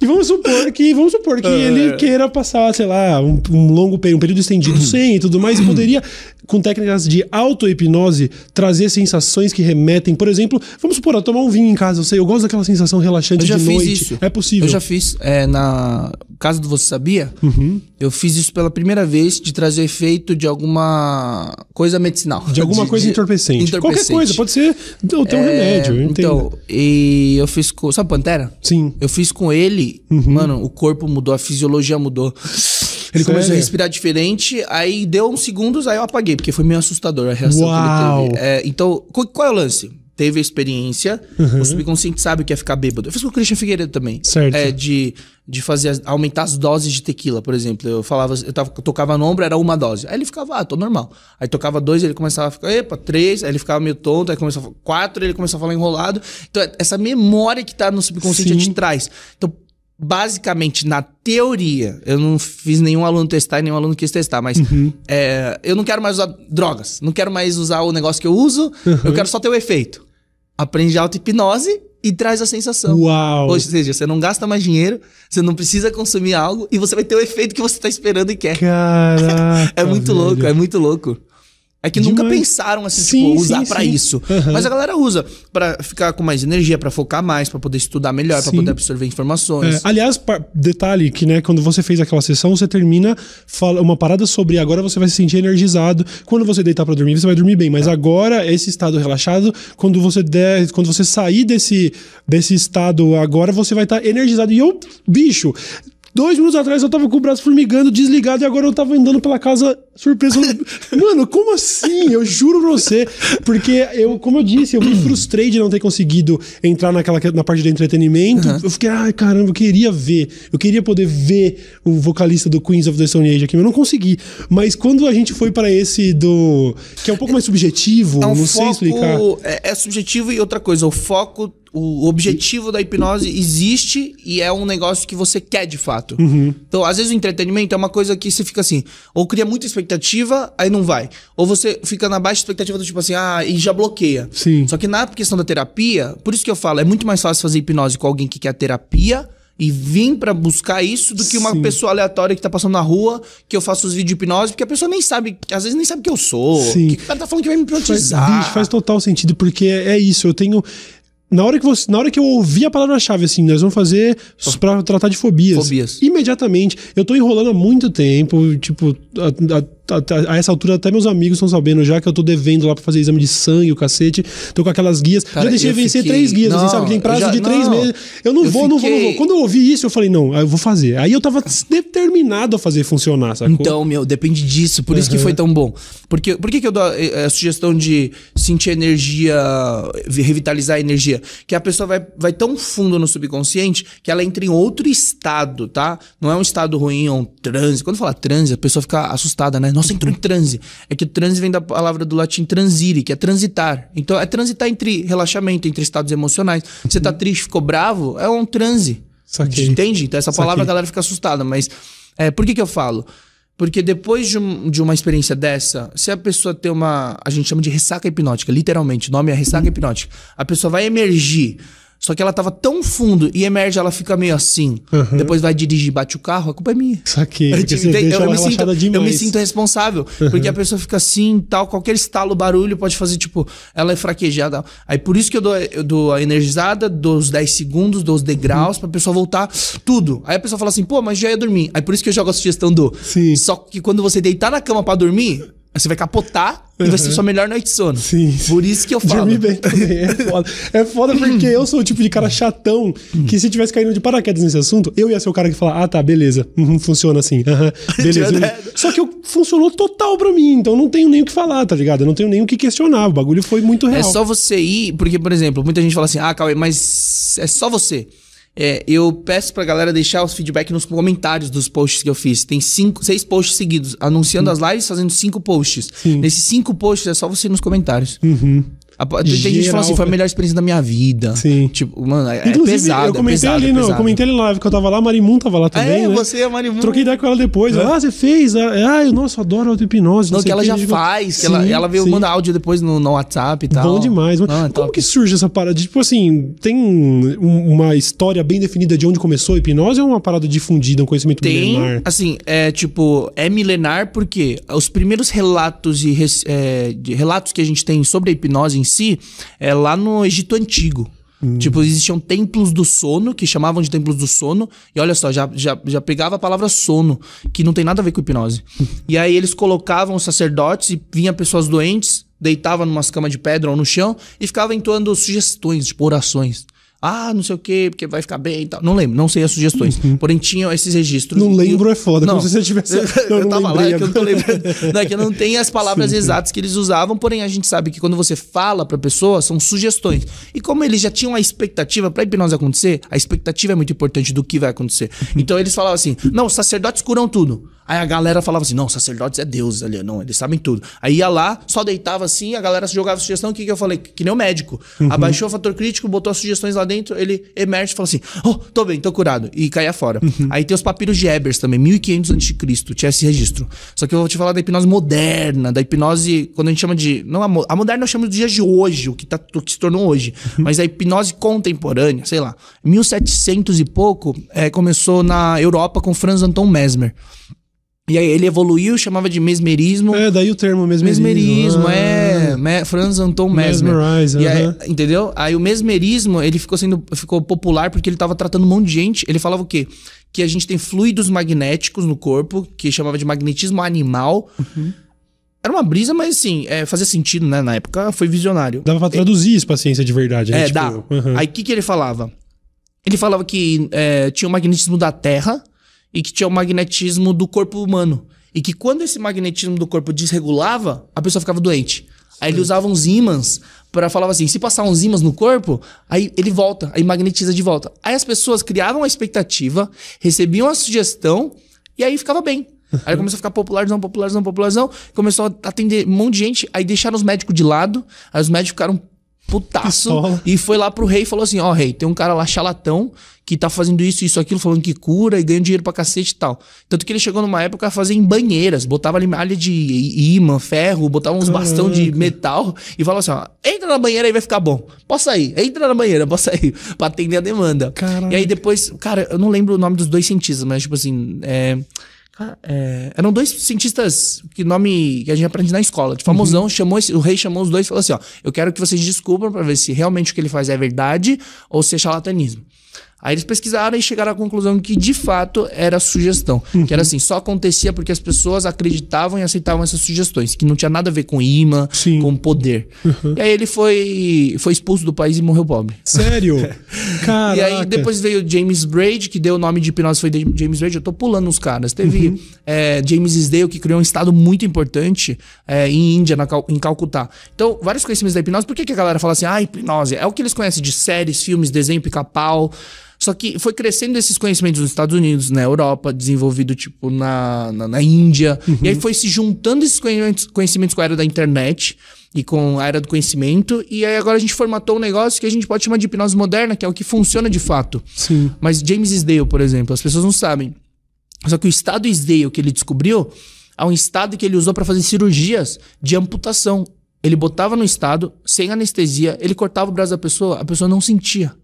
E vamos supor que, vamos supor que uh, ele queira passar, sei lá, um, um longo período, um período estendido sem e tudo mais, e poderia, com técnicas de auto-hipnose, trazer sensações que remetem, por exemplo, vamos supor, eu tomar um vinho em casa, eu sei, eu gosto daquela sensação relaxante de noite. Isso. É possível.
Eu já fiz. É, na casa do Você Sabia, uhum. Eu fiz isso pela primeira vez de trazer efeito de alguma coisa medicinal.
De alguma de, coisa de entorpecente. entorpecente. Qualquer coisa, pode ser o teu é, remédio, eu entendo. Então,
e eu fiz com. Sabe Pantera?
Sim.
Eu fiz com ele uhum. mano, o corpo mudou, a fisiologia mudou. Ele Sério? começou a respirar diferente, aí deu uns segundos, aí eu apaguei, porque foi meio assustador a reação Uau. que ele teve. É, então, qual, qual é o lance? Teve a experiência, uhum. o subconsciente sabe o que é ficar bêbado. Eu fiz com o Christian Figueiredo também.
Certo.
É, de, de fazer, aumentar as doses de tequila, por exemplo. Eu falava, eu, tava, eu tocava no ombro, era uma dose. Aí ele ficava, ah, tô normal. Aí tocava dois, ele começava a ficar, epa, três, aí ele ficava meio tonto, aí começava quatro, ele começava a falar enrolado. Então, essa memória que tá no subconsciente a gente traz. Então, basicamente, na teoria, eu não fiz nenhum aluno testar e nenhum aluno quis testar, mas uhum. é, eu não quero mais usar drogas, não quero mais usar o negócio que eu uso, uhum. eu quero só ter o efeito. Aprende auto-hipnose e traz a sensação.
Uau!
Ou seja, você não gasta mais dinheiro, você não precisa consumir algo e você vai ter o efeito que você está esperando e quer.
Caraca!
é muito
velho.
louco, é muito louco. É que Demais. nunca pensaram assim, sim, tipo, usar para isso. Uhum. Mas a galera usa para ficar com mais energia, para focar mais, para poder estudar melhor, para poder absorver informações.
É, aliás, detalhe que, né, quando você fez aquela sessão, você termina fala uma parada sobre agora você vai se sentir energizado. Quando você deitar para dormir, você vai dormir bem, mas é. agora esse estado relaxado, quando você der, quando você sair desse desse estado agora, você vai estar tá energizado. E eu, bicho, Dois minutos atrás eu tava com o braço formigando, desligado, e agora eu tava andando pela casa surpresa. Mano, como assim? Eu juro pra você. Porque eu, como eu disse, eu me frustrei de não ter conseguido entrar naquela, na parte de entretenimento. Uhum. Eu fiquei, ai caramba, eu queria ver. Eu queria poder ver o vocalista do Queens of the Stone Age aqui, mas eu não consegui. Mas quando a gente foi para esse do. que é um pouco mais subjetivo, é um não foco, sei explicar.
É, é subjetivo e outra coisa, o foco o objetivo da hipnose existe e é um negócio que você quer de fato. Uhum. Então, às vezes o entretenimento é uma coisa que você fica assim, ou cria muita expectativa, aí não vai. Ou você fica na baixa expectativa do tipo assim, ah, e já bloqueia.
Sim.
Só que na questão da terapia, por isso que eu falo, é muito mais fácil fazer hipnose com alguém que quer terapia e vir para buscar isso do que uma Sim. pessoa aleatória que tá passando na rua, que eu faço os vídeos de hipnose, porque a pessoa nem sabe, às vezes nem sabe que eu sou. Sim. Que o cara tá falando que vai me hipnotizar.
Faz, faz total sentido, porque é isso, eu tenho na hora que você, na hora que eu ouvi a palavra-chave assim, nós vamos fazer para tratar de fobias.
Fobias.
Imediatamente, eu tô enrolando há muito tempo, tipo, há a, a essa altura até meus amigos estão sabendo já que eu tô devendo lá pra fazer exame de sangue, o cacete. Tô com aquelas guias. Cara, já deixei vencer fiquei... três guias, não, assim, sabe? Tem prazo já... de três não. meses. Eu não eu vou, fiquei... não vou, não vou. Quando eu ouvi isso, eu falei, não, eu vou fazer. Aí eu tava determinado a fazer funcionar, sacou?
Então, meu, depende disso. Por uhum. isso que foi tão bom. Porque, por que, que eu dou a, a, sugestão de sentir energia, revitalizar a energia? Que a pessoa vai, vai tão fundo no subconsciente que ela entra em outro estado, tá? Não é um estado ruim, é um transe. Quando fala transe, a pessoa fica assustada, né? Nossa, entrou em transe. É que o transe vem da palavra do latim transire, que é transitar. Então, é transitar entre relaxamento, entre estados emocionais. Você tá triste, ficou bravo, é um transe. Saquei. Entende? Então, essa palavra Saquei. a galera fica assustada. Mas é, por que, que eu falo? Porque depois de, um, de, uma experiência dessa, se a pessoa tem uma. A gente chama de ressaca hipnótica, literalmente, o nome é ressaca hipnótica. A pessoa vai emergir só que ela tava tão fundo e emerge, ela fica meio assim. Uhum. Depois vai dirigir, bate o carro, a culpa é minha.
Saquei.
Eu, tipo, eu, eu, me sinto, eu, me sinto, responsável. Uhum. Porque a pessoa fica assim, tal, qualquer estalo, barulho pode fazer, tipo, ela é fraquejada. Aí por isso que eu dou, eu dou a energizada, dou os 10 segundos, dou os degraus uhum. pra pessoa voltar, tudo. Aí a pessoa fala assim, pô, mas já ia dormir. Aí por isso que eu jogo a sugestão do. Sim. Só que quando você deitar na cama para dormir, você vai capotar uhum. e vai ser sua melhor noite de sono. Sim. Por isso que eu falo. Dormir bem também
é foda. É foda porque eu sou o tipo de cara chatão que se tivesse caído de paraquedas nesse assunto, eu ia ser o cara que fala, ah, tá, beleza. Uhum, funciona assim. Uhum, beleza. Só que eu, funcionou total pra mim, então não tenho nem o que falar, tá ligado? Eu não tenho nem o que questionar. O bagulho foi muito é real.
É só você ir, porque, por exemplo, muita gente fala assim, ah, Cauê, mas é só você. É, eu peço pra galera deixar os feedback nos comentários dos posts que eu fiz. Tem cinco, seis posts seguidos, anunciando Sim. as lives, fazendo cinco posts. Sim. Nesses cinco posts é só você nos comentários. Uhum. Tem Geral, gente que fala assim, foi a melhor experiência da minha vida. Sim. Tipo, mano, é, é Inclusive, pesado.
Eu comentei
é
pesado, ali, é não, eu comentei ali na live que eu tava lá, a Marimun tava lá também. É, né?
você e a Marimun.
Troquei ideia com ela depois. É. Ah, você fez? Ah, é, eu, nossa, adoro auto-hipnose.
Não, não que ela já que. faz, sim, que ela, ela veio, sim. manda áudio depois no, no WhatsApp e tal.
Bom demais. Não, é Como top. que surge essa parada? Tipo assim, tem uma história bem definida de onde começou a hipnose ou é uma parada difundida, um conhecimento
tem,
milenar?
assim, é tipo, é milenar porque os primeiros relatos e é, relatos que a gente tem sobre a hipnose em si é lá no Egito Antigo. Hum. Tipo, existiam templos do sono, que chamavam de templos do sono. E olha só, já, já, já pegava a palavra sono, que não tem nada a ver com hipnose. e aí eles colocavam os sacerdotes e vinha pessoas doentes, deitavam numa cama de pedra ou no chão e ficavam entoando sugestões, tipo orações. Ah, não sei o quê, porque vai ficar bem e tal. Não lembro, não sei as sugestões. Uhum. Porém, tinham esses registros.
Não lembro é foda, não. como se você tivesse.
eu, eu tava lá, é que eu não tô lembrando. Não, é que eu não tenho as palavras sim, exatas que eles usavam, porém a gente sabe que quando você fala pra pessoa, são sugestões. E como eles já tinham a expectativa pra hipnose acontecer, a expectativa é muito importante do que vai acontecer. Uhum. Então eles falavam assim: não, os sacerdotes curam tudo. Aí a galera falava assim: não, sacerdotes é Deus ali, não, eles sabem tudo. Aí ia lá, só deitava assim, a galera jogava sugestão, o que, que eu falei? Que nem o médico. Uhum. Abaixou o fator crítico, botou as sugestões lá dentro, ele emerge e fala assim: oh, tô bem, tô curado. E caia fora. Uhum. Aí tem os papiros de Ebers também, 1500 a.C., tinha esse registro. Só que eu vou te falar da hipnose moderna, da hipnose, quando a gente chama de. Não, a, a moderna eu chamo dos dias de hoje, o que, tá, o que se tornou hoje. Uhum. Mas a hipnose contemporânea, sei lá, 1700 e pouco, é, começou na Europa com Franz Anton Mesmer. E aí ele evoluiu, chamava de mesmerismo.
É, daí o termo mesmerismo.
Mesmerismo, ah. é. Me, Franz Anton Mesmer. Mesmerize, uh -huh. aí, entendeu? Aí o mesmerismo, ele ficou sendo ficou popular porque ele estava tratando um monte de gente. Ele falava o quê? Que a gente tem fluidos magnéticos no corpo, que chamava de magnetismo animal. Uhum. Era uma brisa, mas assim, é, fazia sentido, né? Na época foi visionário.
Dava pra traduzir isso pra ciência de verdade, né?
É, tipo, dá. Uhum. Aí o que, que ele falava? Ele falava que é, tinha o magnetismo da Terra, e que tinha o magnetismo do corpo humano. E que quando esse magnetismo do corpo desregulava, a pessoa ficava doente. Aí ele usava uns ímãs para falar assim: se passar uns ímãs no corpo, aí ele volta, aí magnetiza de volta. Aí as pessoas criavam a expectativa, recebiam a sugestão e aí ficava bem. Aí começou a ficar popularzão, popularzão, popularzão. Começou a atender um monte de gente. Aí deixaram os médicos de lado. Aí os médicos ficaram putaço. Pistola. E foi lá pro rei e falou assim: Ó, oh, rei, tem um cara lá chalatão que tá fazendo isso, isso, aquilo, falando que cura e ganha dinheiro pra cacete e tal. Tanto que ele chegou numa época a fazer em banheiras, botava ali malha de imã, ferro, botava uns Caraca. bastão de metal e falava assim: ó, entra na banheira e vai ficar bom. Posso sair, entra na banheira, posso sair, pra atender a demanda. Caraca. E aí depois, cara, eu não lembro o nome dos dois cientistas, mas tipo assim, é. É, eram dois cientistas que nome que a gente aprende na escola, de famosão, uhum. chamou esse, o rei chamou os dois e falou assim: ó, eu quero que vocês descubram para ver se realmente o que ele faz é verdade ou se é charlatanismo. Aí eles pesquisaram e chegaram à conclusão que de fato era sugestão. Uhum. Que era assim, só acontecia porque as pessoas acreditavam e aceitavam essas sugestões, que não tinha nada a ver com imã, Sim. com poder. Uhum. E aí ele foi, foi expulso do país e morreu pobre.
Sério?
Caraca. E aí depois veio James Braid, que deu o nome de hipnose, foi James Braid. Eu tô pulando os caras. Teve uhum. é, James Isdale, que criou um estado muito importante é, em Índia, na, em Calcutá. Então, vários conhecimentos da hipnose. Por que, que a galera fala assim, ah, hipnose? É o que eles conhecem de séries, filmes, desenho, pica-pau. Só que foi crescendo esses conhecimentos nos Estados Unidos, na Europa, desenvolvido tipo na, na, na Índia. Uhum. E aí foi se juntando esses conhecimentos, conhecimentos com a era da internet e com a era do conhecimento. E aí agora a gente formatou um negócio que a gente pode chamar de hipnose moderna, que é o que funciona de fato.
Sim.
Mas James Isdale, por exemplo, as pessoas não sabem. Só que o estado Isdale que ele descobriu é um estado que ele usou para fazer cirurgias de amputação. Ele botava no estado, sem anestesia, ele cortava o braço da pessoa, a pessoa não sentia.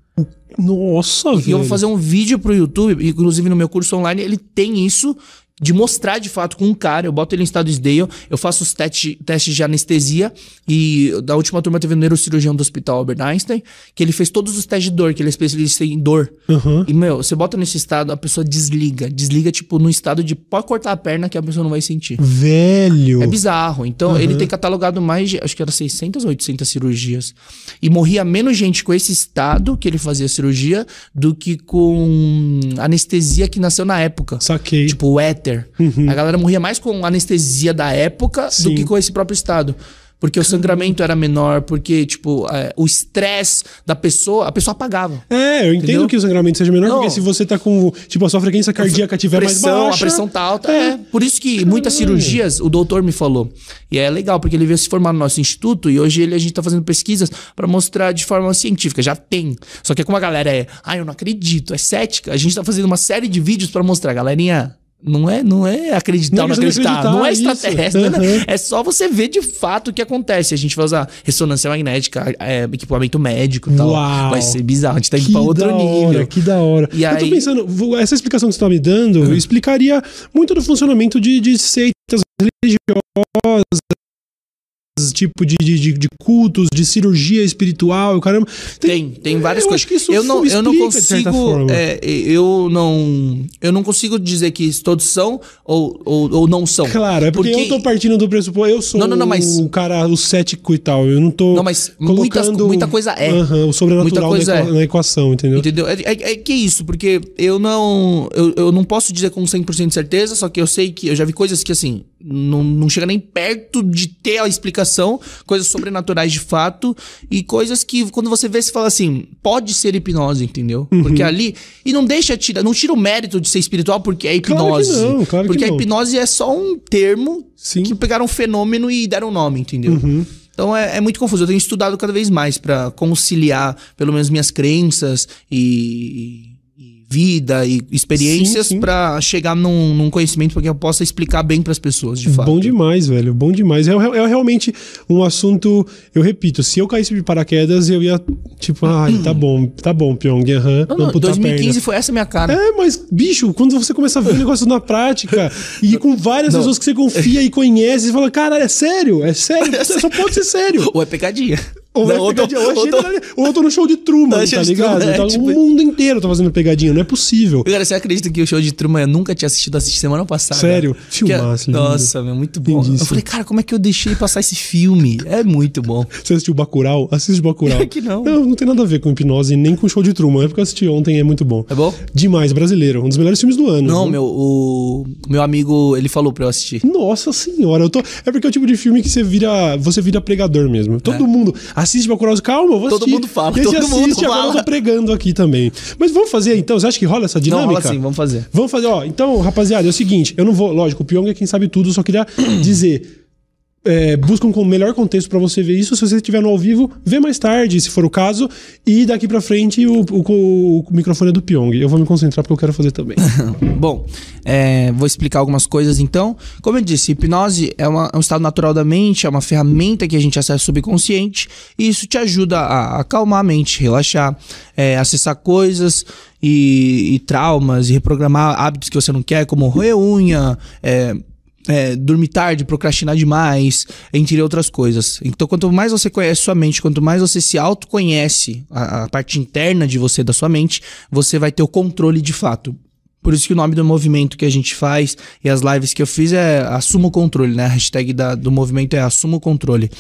Nossa,
e velho. eu vou fazer um vídeo pro YouTube, inclusive no meu curso online, ele tem isso de mostrar de fato com um cara, eu boto ele em estado Dale, eu faço os teste, testes de anestesia e da última turma teve um neurocirurgião do Hospital Albert Einstein, que ele fez todos os testes de dor, que ele é especialista em dor.
Uhum.
E, meu, você bota nesse estado, a pessoa desliga. Desliga, tipo, no estado de pode cortar a perna que a pessoa não vai sentir.
Velho!
É bizarro. Então, uhum. ele tem catalogado mais de, acho que era 600 ou 800 cirurgias. E morria menos gente com esse estado que ele fazia cirurgia do que com anestesia que nasceu na época.
Saquei.
Tipo, o éter Uhum. A galera morria mais com anestesia da época Sim. do que com esse próprio estado. Porque o sangramento era menor, porque, tipo, é, o estresse da pessoa, a pessoa apagava.
É, eu entendo entendeu? que o sangramento seja menor, Não. porque se você tá com, tipo, a sua frequência cardíaca tiver pressão, mais baixa...
A pressão tá alta, é. é. Por isso que Caramba. muitas cirurgias, o doutor me falou. E é legal, porque ele veio se formar no nosso instituto e hoje ele, a gente tá fazendo pesquisas para mostrar de forma científica. Já tem. Só que como a galera é, ah, eu não acredito, é cética, a gente tá fazendo uma série de vídeos para mostrar, galerinha não é, não é acreditar ou não acreditar. acreditar. Não é extraterrestre. Uhum. Né? É só você ver de fato o que acontece. A gente vai usar ressonância magnética, é, equipamento médico e tal. Uau. Vai ser bizarro. A gente tá indo que pra outro
hora,
nível.
Que da hora. E Eu aí... tô pensando, essa explicação que você tá me dando uhum. explicaria muito do funcionamento de, de seitas religiosas tipo de, de, de, cultos, de cirurgia espiritual, caramba.
Tem, tem, tem várias eu coisas. Acho que isso eu não, eu não consigo, é, eu não, eu não consigo dizer que todos são ou, ou, ou não são.
Claro, é porque, porque, eu tô partindo do pressuposto, eu sou não, não, não, mas, o cara, o cético e tal, eu não tô
Não, mas muitas, muita coisa é.
O sobrenatural na, é. na, equação, entendeu?
Entendeu? É, é, é, que isso, porque eu não, eu, eu não posso dizer com 100% de certeza, só que eu sei que, eu já vi coisas que assim, não, não chega nem perto de ter a explicação, coisas sobrenaturais de fato, e coisas que quando você vê, você fala assim, pode ser hipnose, entendeu? Uhum. Porque ali. E não deixa, tira, não tira o mérito de ser espiritual porque é hipnose.
Claro que não, claro
porque
que
a hipnose é só um termo Sim. que pegaram um fenômeno e deram um nome, entendeu?
Uhum.
Então é, é, muito confuso. Eu tenho estudado cada vez mais para conciliar, pelo menos, minhas crenças e, vida e experiências para chegar num, num, conhecimento para que eu possa explicar bem para as pessoas, de fato.
Bom demais, velho. Bom demais. É, é, é, realmente um assunto. Eu repito, se eu caísse de paraquedas, eu ia, tipo, ai, ah, tá bom, tá bom, Pyong. Uhum,
não, não, 2015 foi essa minha cara.
É, mas, bicho, quando você começa a ver o negócio na prática e com várias não. pessoas que você confia e conhece, você fala, cara, é sério, é sério, só pode ser sério.
Ou é pegadinha.
Ou, não, ou, tô, ou, tô, ou eu tô no show de Truman, tá ligado? É, tá, tipo... O mundo inteiro tá fazendo pegadinha, não é possível.
Cara, você acredita que o show de Truman eu nunca tinha assistido, assisti semana passada?
Sério? Filmaço,
Nossa, meu, muito bom. Eu falei, cara, como é que eu deixei passar esse filme? É muito bom.
Você assistiu Bacurau? Assiste Bacurau.
É que não.
Não, não tem nada a ver com hipnose, nem com o show de Truman. É porque eu assisti ontem, é muito bom.
É bom?
Demais, brasileiro. Um dos melhores filmes do ano.
Não, viu? meu, o meu amigo, ele falou pra eu assistir.
Nossa senhora, eu tô... É porque é o tipo de filme que você vira, você vira pregador mesmo. Todo é. mundo assiste Bacurau, calma, calma, eu vou
Todo
assistir.
mundo fala,
e
todo assiste, mundo
fala. Agora eu tô pregando aqui também. Mas vamos fazer então, você acha que rola essa dinâmica? Não, rola
sim, vamos fazer.
Vamos fazer, ó. Então, rapaziada, é o seguinte, eu não vou, lógico, o Pyong é quem sabe tudo, só queria dizer é, buscam com o melhor contexto para você ver isso. Se você estiver no ao vivo, vê mais tarde, se for o caso. E daqui para frente o, o, o, microfone é do Pyong. Eu vou me concentrar porque eu quero fazer também.
Bom, é, vou explicar algumas coisas então. Como eu disse, hipnose é, uma, é, um estado natural da mente, é uma ferramenta que a gente acessa subconsciente e isso te ajuda a acalmar a mente, relaxar, é, acessar coisas e, e, traumas e reprogramar hábitos que você não quer, como roer unha, é, é, dormir tarde, procrastinar demais, entre outras coisas. Então, quanto mais você conhece sua mente, quanto mais você se autoconhece, a, a parte interna de você, da sua mente, você vai ter o controle de fato. Por isso que o nome do movimento que a gente faz e as lives que eu fiz é Assuma o Controle, né? A hashtag da, do movimento é Assuma o Controle,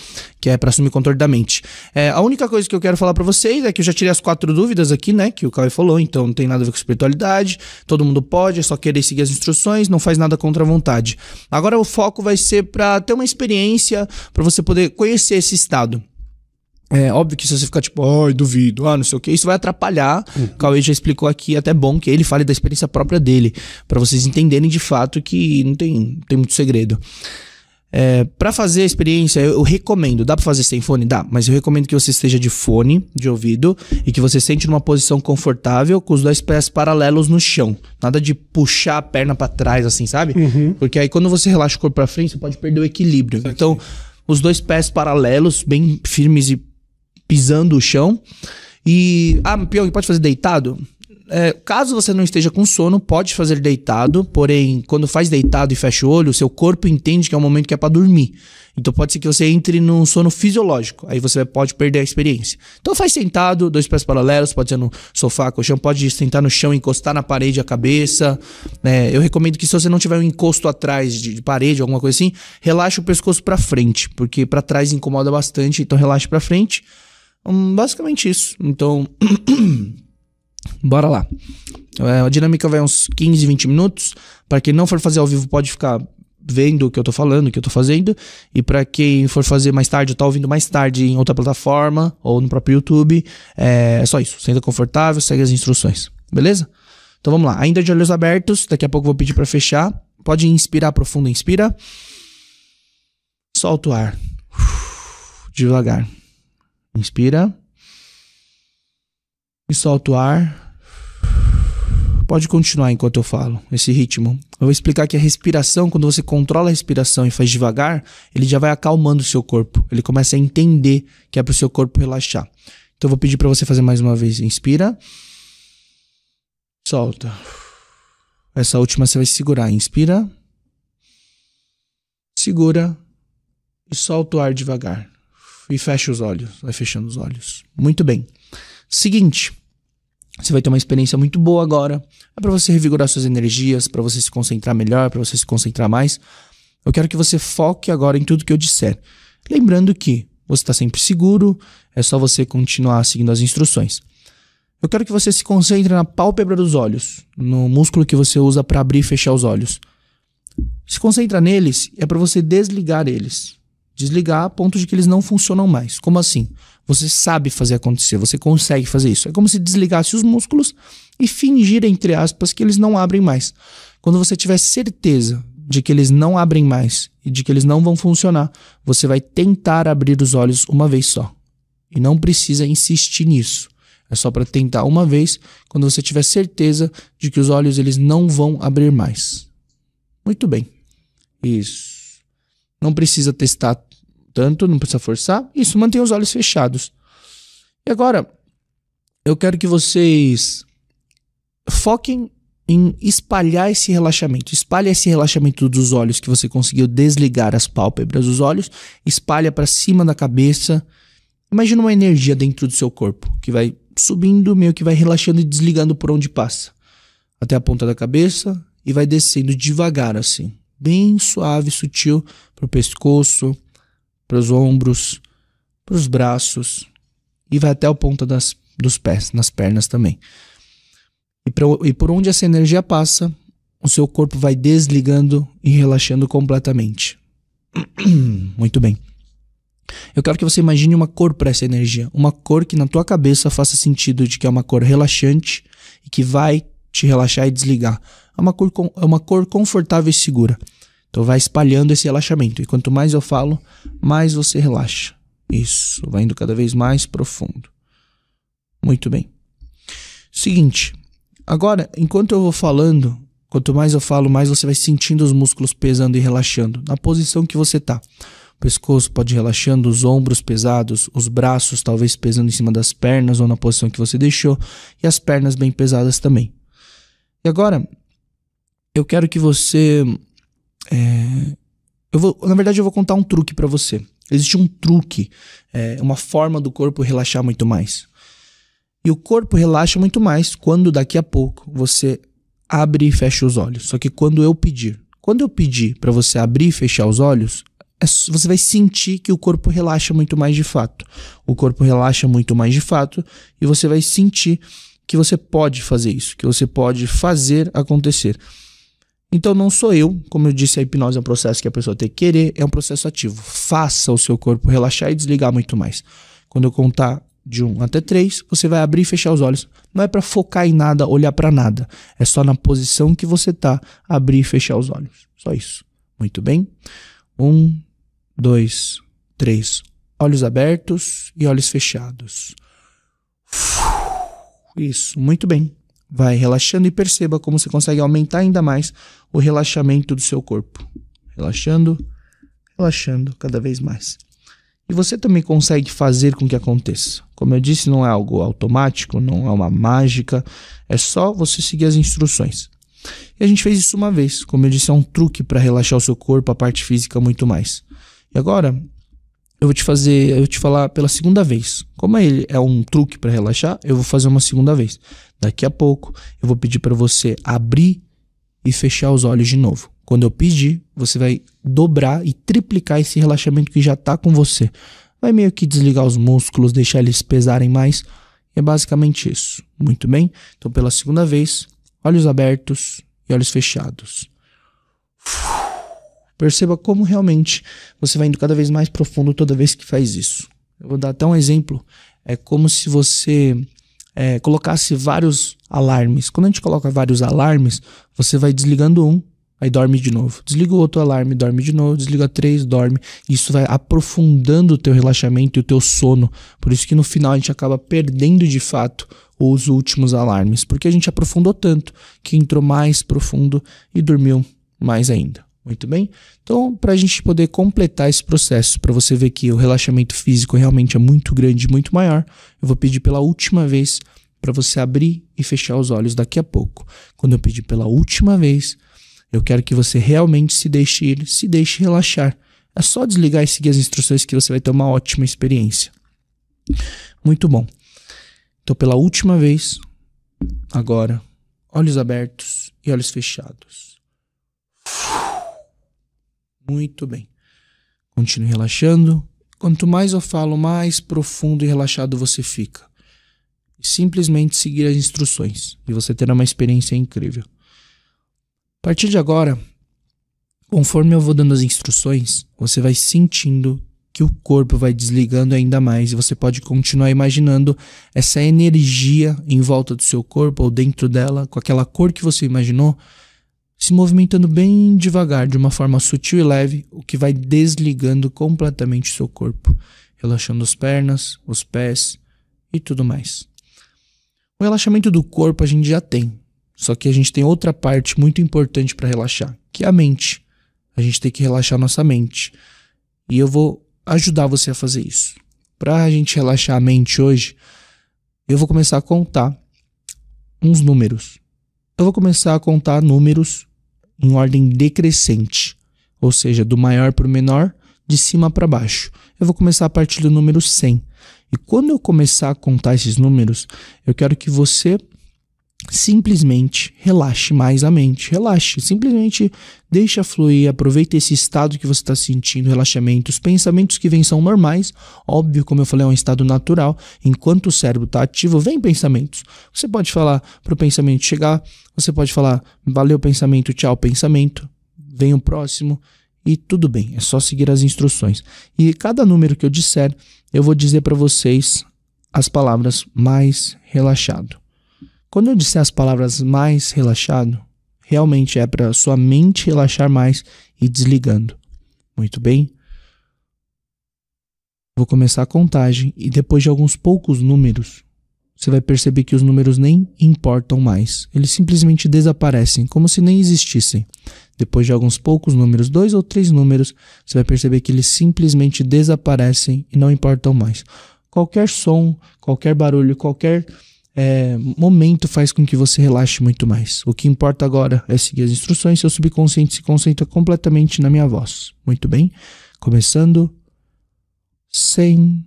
que é para assumir o controle da mente. É, a única coisa que eu quero falar para vocês é que eu já tirei as quatro dúvidas aqui, né? Que o Cauê falou, então não tem nada a ver com espiritualidade, todo mundo pode, é só querer seguir as instruções, não faz nada contra a vontade. Agora o foco vai ser para ter uma experiência, para você poder conhecer esse estado. É óbvio que se você ficar tipo, ai, duvido, ah, não sei o que, isso vai atrapalhar. Uhum. O Cauê já explicou aqui, até bom que ele fale da experiência própria dele, para vocês entenderem de fato que não tem, tem muito segredo. É, para fazer a experiência, eu, eu recomendo. Dá para fazer sem fone? Dá, mas eu recomendo que você esteja de fone, de ouvido, e que você sente numa posição confortável, com os dois pés paralelos no chão. Nada de puxar a perna para trás, assim, sabe? Uhum. Porque aí quando você relaxa o corpo para frente, você pode perder o equilíbrio. Então, os dois pés paralelos, bem firmes e pisando o chão. E. Ah, Pyong, pode fazer deitado? É, caso você não esteja com sono, pode fazer deitado, porém, quando faz deitado e fecha o olho, seu corpo entende que é um momento que é para dormir. Então pode ser que você entre num sono fisiológico, aí você pode perder a experiência. Então faz sentado, dois pés paralelos, pode ser no sofá, colchão, pode sentar no chão, encostar na parede a cabeça. É, eu recomendo que se você não tiver um encosto atrás de, de parede, alguma coisa assim, relaxe o pescoço para frente, porque para trás incomoda bastante, então relaxe para frente. Um, basicamente isso. Então, bora lá. É, a dinâmica vai uns 15, 20 minutos. Para quem não for fazer ao vivo, pode ficar vendo o que eu tô falando, o que eu tô fazendo. E para quem for fazer mais tarde, ou tá ouvindo mais tarde em outra plataforma ou no próprio YouTube, é, só isso. Senta confortável, segue as instruções. Beleza? Então vamos lá. Ainda de olhos abertos, daqui a pouco vou pedir para fechar. Pode inspirar profundo, inspira. Solta o ar. Devagar. Inspira. E solta o ar. Pode continuar enquanto eu falo esse ritmo. Eu vou explicar que a respiração, quando você controla a respiração e faz devagar, ele já vai acalmando o seu corpo. Ele começa a entender que é para o seu corpo relaxar. Então eu vou pedir para você fazer mais uma vez. Inspira. Solta. Essa última você vai segurar. Inspira. Segura. E solta o ar devagar e fecha os olhos. Vai fechando os olhos. Muito bem. Seguinte, você vai ter uma experiência muito boa agora. É para você revigorar suas energias, para você se concentrar melhor, para você se concentrar mais. Eu quero que você foque agora em tudo que eu disser. Lembrando que você está sempre seguro, é só você continuar seguindo as instruções. Eu quero que você se concentre na pálpebra dos olhos, no músculo que você usa para abrir e fechar os olhos. Se concentra neles, é para você desligar eles desligar a ponto de que eles não funcionam mais. Como assim? Você sabe fazer acontecer, você consegue fazer isso. É como se desligasse os músculos e fingir, entre aspas, que eles não abrem mais. Quando você tiver certeza de que eles não abrem mais e de que eles não vão funcionar, você vai tentar abrir os olhos uma vez só. E não precisa insistir nisso. É só para tentar uma vez quando você tiver certeza de que os olhos eles não vão abrir mais. Muito bem. Isso. Não precisa testar tanto, não precisa forçar. Isso, mantém os olhos fechados. E agora, eu quero que vocês foquem em espalhar esse relaxamento. Espalha esse relaxamento dos olhos que você conseguiu desligar as pálpebras dos olhos, espalha para cima da cabeça. Imagina uma energia dentro do seu corpo que vai subindo, meio que vai relaxando e desligando por onde passa, até a ponta da cabeça e vai descendo devagar assim bem suave, sutil para o pescoço, para os ombros, para os braços e vai até a ponta das, dos pés, nas pernas também. E, pra, e por onde essa energia passa, o seu corpo vai desligando e relaxando completamente. Muito bem. Eu quero que você imagine uma cor para essa energia, uma cor que na tua cabeça faça sentido de que é uma cor relaxante e que vai te relaxar e desligar é uma cor, é uma cor confortável e segura. Então vai espalhando esse relaxamento. E quanto mais eu falo, mais você relaxa. Isso, vai indo cada vez mais profundo. Muito bem. Seguinte, agora, enquanto eu vou falando, quanto mais eu falo, mais você vai sentindo os músculos pesando e relaxando, na posição que você tá. O pescoço pode ir relaxando, os ombros pesados, os braços talvez pesando em cima das pernas ou na posição que você deixou, e as pernas bem pesadas também. E agora, eu quero que você É, eu vou, na verdade, eu vou contar um truque para você. Existe um truque, é, uma forma do corpo relaxar muito mais. E o corpo relaxa muito mais quando daqui a pouco você abre e fecha os olhos. Só que quando eu pedir, quando eu pedir para você abrir e fechar os olhos, é, você vai sentir que o corpo relaxa muito mais de fato. O corpo relaxa muito mais de fato e você vai sentir que você pode fazer isso, que você pode fazer acontecer. Então não sou eu, como eu disse, a hipnose é um processo que a pessoa tem que querer, é um processo ativo. Faça o seu corpo relaxar e desligar muito mais. Quando eu contar de 1 até 3, você vai abrir e fechar os olhos. Não é para focar em nada, olhar para nada. É só na posição que você tá, abrir e fechar os olhos. Só isso. Muito bem. 1, 2, 3. Olhos abertos e olhos fechados. Isso, muito bem. Vai relaxando e perceba como você consegue aumentar ainda mais o relaxamento do seu corpo. Relaxando, relaxando cada vez mais. E você também consegue fazer com que aconteça. Como eu disse, não é algo automático, não é uma mágica, é só você seguir as instruções. E a gente fez isso uma vez. Como eu disse, é um truque para relaxar o seu corpo, a parte física muito mais. E agora eu vou te fazer, eu vou te falar pela segunda vez. Como ele é um truque para relaxar, eu vou fazer uma segunda vez. Daqui a pouco eu vou pedir para você abrir e fechar os olhos de novo. Quando eu pedir, você vai dobrar e triplicar esse relaxamento que já está com você. Vai meio que desligar os músculos, deixar eles pesarem mais. É basicamente isso. Muito bem? Então, pela segunda vez, olhos abertos e olhos fechados. Perceba como realmente você vai indo cada vez mais profundo toda vez que faz isso. Eu vou dar até um exemplo. É como se você é, colocasse vários alarmes. Quando a gente coloca vários alarmes, você vai desligando um, aí dorme de novo. Desliga o outro alarme, dorme de novo. Desliga três, dorme. Isso vai aprofundando o teu relaxamento e o teu sono. Por isso que no final a gente acaba perdendo de fato os últimos alarmes, porque a gente aprofundou tanto que entrou mais profundo e dormiu mais ainda. Muito bem? Então, para a gente poder completar esse processo, para você ver que o relaxamento físico realmente é muito grande, muito maior, eu vou pedir pela última vez para você abrir e fechar os olhos daqui a pouco. Quando eu pedir pela última vez, eu quero que você realmente se deixe ir, se deixe relaxar. É só desligar e seguir as instruções que você vai ter uma ótima experiência. Muito bom. Então, pela última vez, agora, olhos abertos e olhos fechados. Muito bem. Continue relaxando. Quanto mais eu falo, mais profundo e relaxado você fica. Simplesmente seguir as instruções e você terá uma experiência incrível. A partir de agora, conforme eu vou dando as instruções, você vai sentindo que o corpo vai desligando ainda mais e você pode continuar imaginando essa energia em volta do seu corpo ou dentro dela, com aquela cor que você imaginou, se movimentando bem devagar, de uma forma sutil e leve, o que vai desligando completamente o seu corpo, relaxando as pernas, os pés e tudo mais. O relaxamento do corpo a gente já tem, só que a gente tem outra parte muito importante para relaxar, que é a mente. A gente tem que relaxar nossa mente. E eu vou ajudar você a fazer isso. Para a gente relaxar a mente hoje, eu vou começar a contar uns números. Eu vou começar a contar números em ordem decrescente, ou seja, do maior para o menor, de cima para baixo. Eu vou começar a partir do número 100. E quando eu começar a contar esses números, eu quero que você simplesmente relaxe mais a mente. Relaxe, simplesmente deixa fluir, aproveita esse estado que você está sentindo, relaxamento. Os pensamentos que vêm são normais, óbvio, como eu falei, é um estado natural. Enquanto o cérebro está ativo, vem pensamentos. Você pode falar para o pensamento chegar, você pode falar valeu pensamento, tchau pensamento, vem o próximo e tudo bem, é só seguir as instruções. E cada número que eu disser, eu vou dizer para vocês as palavras mais relaxado. Quando eu disser as palavras mais relaxado, realmente é para sua mente relaxar mais e desligando. Muito bem? Vou começar a contagem e depois de alguns poucos números, você vai perceber que os números nem importam mais. Eles simplesmente desaparecem, como se nem existissem. Depois de alguns poucos números, dois ou três números, você vai perceber que eles simplesmente desaparecem e não importam mais. Qualquer som, qualquer barulho, qualquer é, momento faz com que você relaxe muito mais. O que importa agora é seguir as instruções, seu subconsciente se concentra completamente na minha voz. Muito bem? Começando. 100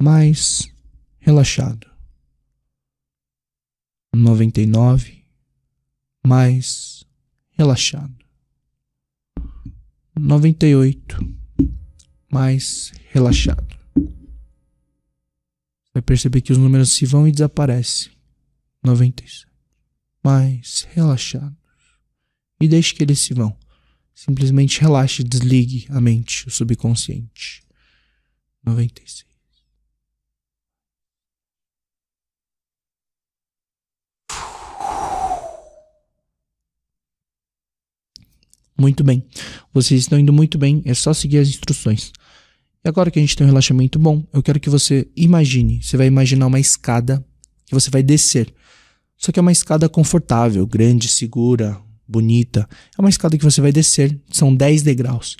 mais relaxado. 99 mais relaxado. 98 mais relaxado. Vai perceber que os números se vão e desaparecem. 97 mais relaxados. E deixe que eles se vão. Simplesmente relaxe, desligue a mente, o subconsciente. 96 Muito bem. Vocês estão indo muito bem, é só seguir as instruções. E agora que a gente tem um relaxamento bom, eu quero que você imagine, você vai imaginar uma escada que você vai descer. Só que é uma escada confortável, grande, segura, bonita. É uma escada que você vai descer, são 10 degraus.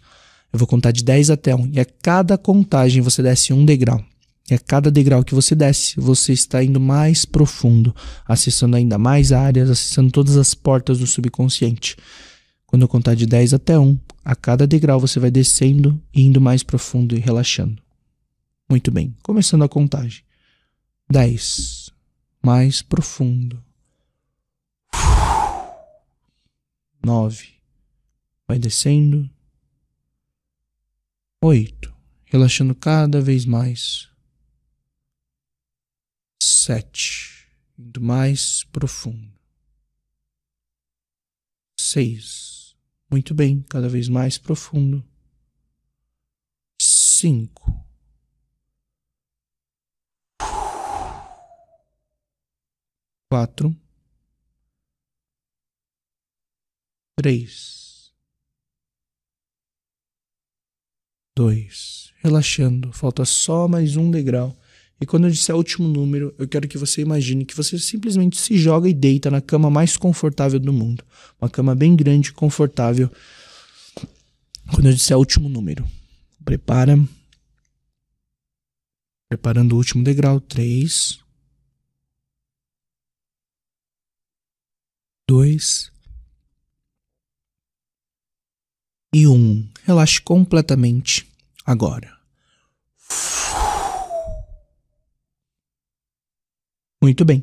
Eu vou contar de 10 até 1. E a cada contagem você desce um degrau. E a cada degrau que você desce, você está indo mais profundo, acessando ainda mais áreas, acessando todas as portas do subconsciente. Quando eu contar de 10 até 1, a cada degrau você vai descendo e indo mais profundo e relaxando. Muito bem, começando a contagem. 10. Mais profundo. 9. Vai descendo. 8. Relaxando cada vez mais. 7. Indo mais profundo. 6 muito bem, cada vez mais profundo. Cinco. Quatro. Três. Dois. Relaxando. Falta só mais um degrau. E quando eu disser o último número, eu quero que você imagine que você simplesmente se joga e deita na cama mais confortável do mundo. Uma cama bem grande, confortável. Quando eu disser o último número, prepara. Preparando o último degrau. Três. Dois. E um. Relaxe completamente agora. Muito bem.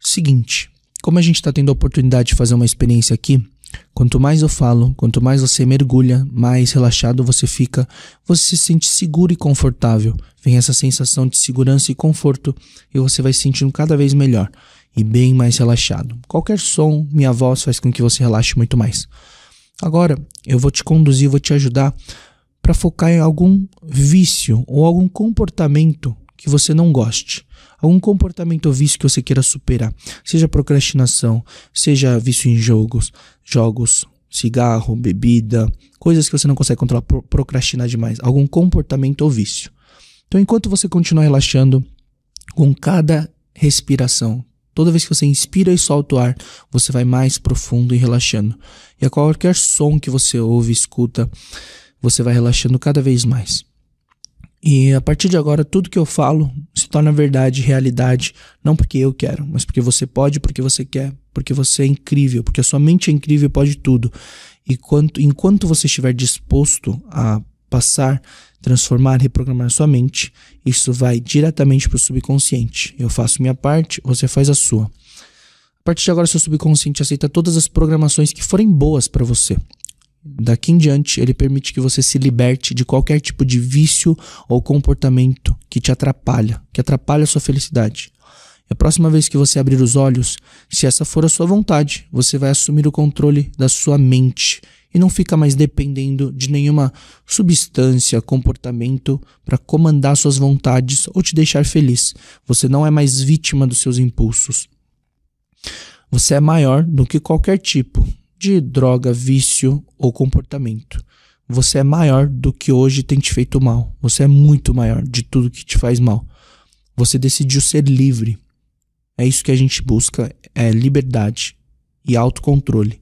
Seguinte, como a gente está tendo a oportunidade de fazer uma experiência aqui, quanto mais eu falo, quanto mais você mergulha, mais relaxado você fica, você se sente seguro e confortável. Vem essa sensação de segurança e conforto e você vai se sentindo cada vez melhor e bem mais relaxado. Qualquer som, minha voz faz com que você relaxe muito mais. Agora, eu vou te conduzir, vou te ajudar para focar em algum vício ou algum comportamento que você não goste algum comportamento ou vício que você queira superar, seja procrastinação, seja vício em jogos, jogos, cigarro, bebida, coisas que você não consegue controlar, procrastinar demais, algum comportamento ou vício. Então, enquanto você continuar relaxando com cada respiração, toda vez que você inspira e solta o ar, você vai mais profundo e relaxando. E a qualquer som que você ouve, escuta, você vai relaxando cada vez mais. E a partir de agora, tudo que eu falo se torna verdade, realidade, não porque eu quero, mas porque você pode, porque você quer, porque você é incrível, porque a sua mente é incrível e pode tudo. E quanto, enquanto você estiver disposto a passar, transformar, reprogramar sua mente, isso vai diretamente para o subconsciente. Eu faço minha parte, você faz a sua. A partir de agora, seu subconsciente aceita todas as programações que forem boas para você. Daqui em diante, ele permite que você se liberte de qualquer tipo de vício ou comportamento que te atrapalha, que atrapalha a sua felicidade. E a próxima vez que você abrir os olhos, se essa for a sua vontade, você vai assumir o controle da sua mente e não fica mais dependendo de nenhuma substância, comportamento para comandar suas vontades ou te deixar feliz. Você não é mais vítima dos seus impulsos. Você é maior do que qualquer tipo de droga, vício ou comportamento. Você é maior do que hoje tem te feito mal. Você é muito maior de tudo que te faz mal. Você decidiu ser livre. É isso que a gente busca, é liberdade e autocontrole.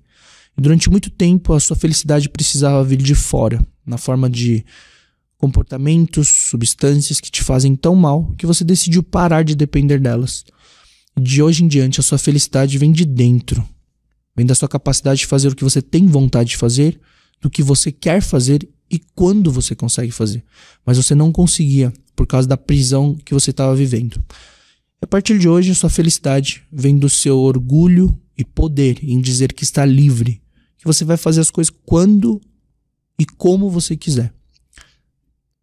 E durante muito tempo a sua felicidade precisava vir de fora, na forma de comportamentos, substâncias que te fazem tão mal que você decidiu parar de depender delas. De hoje em diante, a sua felicidade vem de dentro. Vem da sua capacidade de fazer o que você tem vontade de fazer, do que você quer fazer e quando você consegue fazer. Mas você não conseguia por causa da prisão que você estava vivendo. A partir de hoje, sua felicidade vem do seu orgulho e poder em dizer que está livre, que você vai fazer as coisas quando e como você quiser.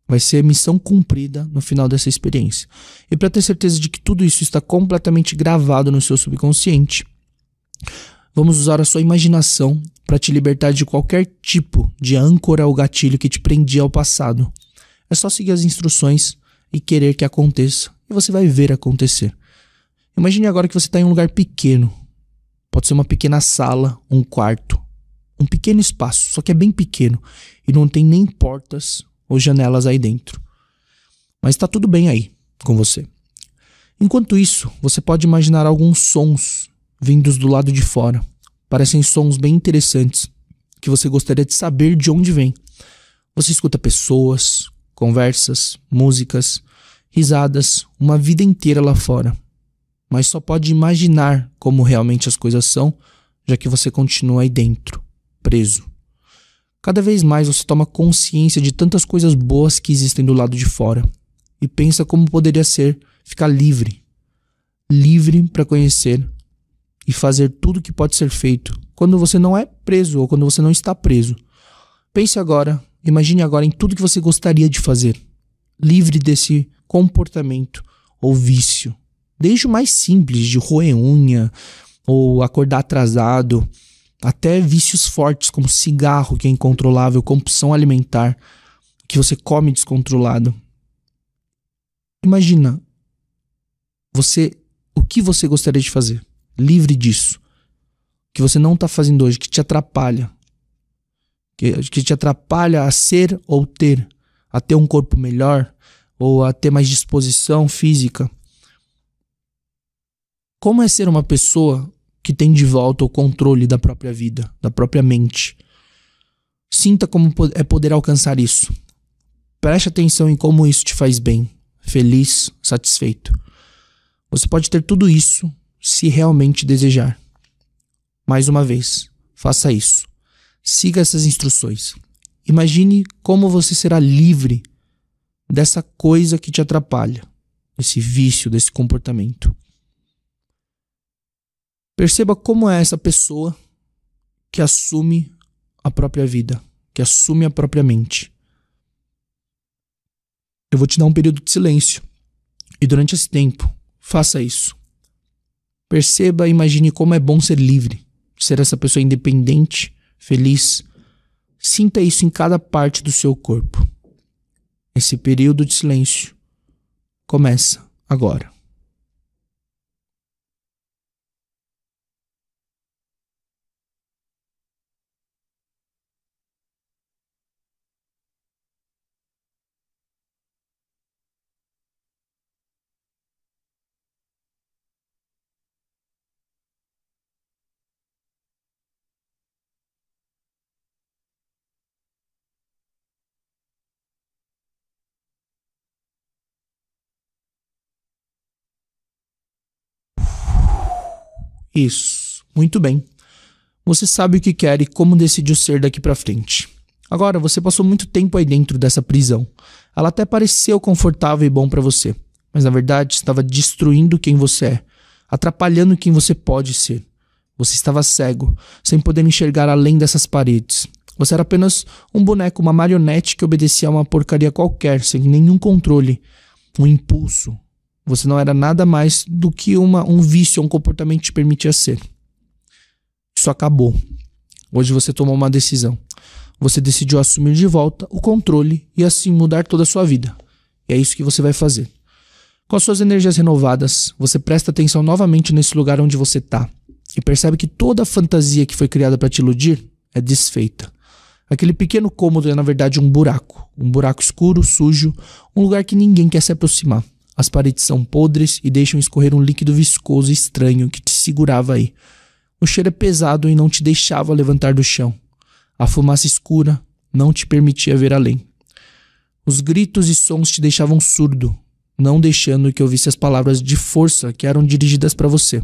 Vai ser missão cumprida no final dessa experiência. E para ter certeza de que tudo isso está completamente gravado no seu subconsciente, vamos usar a sua imaginação para te libertar de qualquer tipo de âncora ou gatilho que te prendia ao passado. É só seguir as instruções e querer que aconteça, e você vai ver acontecer. Imagine agora que você está em um lugar pequeno. Pode ser uma pequena sala, um quarto, um pequeno espaço, só que é bem pequeno e não tem nem portas ou janelas aí dentro. Mas está tudo bem aí com você. Enquanto isso, você pode imaginar alguns sons vindos do lado de fora. Parecem sons bem interessantes que você gostaria de saber de onde vem. Você escuta pessoas, conversas, músicas, risadas, uma vida inteira lá fora. Mas só pode imaginar como realmente as coisas são, já que você continua aí dentro, preso. Cada vez mais você toma consciência de tantas coisas boas que existem do lado de fora e pensa como poderia ser ficar livre. Livre para conhecer e fazer tudo que pode ser feito quando você não é preso ou quando você não está preso. Pense agora Imagine agora em tudo que você gostaria de fazer, livre desse comportamento ou vício. Desde o mais simples, de roer unha ou acordar atrasado, até vícios fortes como cigarro, que é incontrolável, compulsão alimentar, que você come descontrolado. Imagina você o que você gostaria de fazer, livre disso, que você não está fazendo hoje, que te atrapalha, que, que te atrapalha a ser ou ter, a ter um corpo melhor ou a ter mais disposição física. Como é ser uma pessoa que tem de volta o controle da própria vida, da própria mente? Sinta como é poder alcançar isso. Preste atenção em como isso te faz bem, feliz, satisfeito. Você pode ter tudo isso se realmente desejar. Mais uma vez, faça isso. Siga essas instruções. Imagine como você será livre dessa coisa que te atrapalha, desse vício, desse comportamento. Perceba como é essa pessoa que assume a própria vida, que assume a própria mente. Eu vou te dar um período de silêncio. E durante esse tempo, faça isso. Perceba imagine como é bom ser livre, ser essa pessoa independente feliz. Sinta isso em cada parte do seu corpo. Esse período de silêncio começa agora. Isso. Muito bem. Você sabe o que quer e como decidiu ser daqui para frente. Agora, você passou muito tempo aí dentro dessa prisão. Ela até pareceu confortável e bom para você, mas na verdade estava destruindo quem você é, atrapalhando quem você pode ser. Você estava cego, sem poder enxergar além dessas paredes. Você era apenas um boneco, uma marionete que obedecia a uma porcaria qualquer, sem nenhum controle, um impulso, você não era nada mais do que uma, um vício, um comportamento que te permitia ser. Isso acabou. Hoje você tomou uma decisão. Você decidiu assumir de volta o controle e assim mudar toda a sua vida. E é isso que você vai fazer. Com as suas energias renovadas, você presta atenção novamente nesse lugar onde você está e percebe que toda a fantasia que foi criada para te iludir é desfeita. Aquele pequeno cômodo é na verdade um buraco, um buraco escuro, sujo, um lugar que ninguém quer se aproximar. As paredes são podres e deixam escorrer um líquido viscoso estranho que te segurava aí. O cheiro é pesado e não te deixava levantar do chão. A fumaça escura não te permitia ver além. Os gritos e sons te deixavam surdo. não deixando que ouvisse as palavras de força que eram dirigidas para você.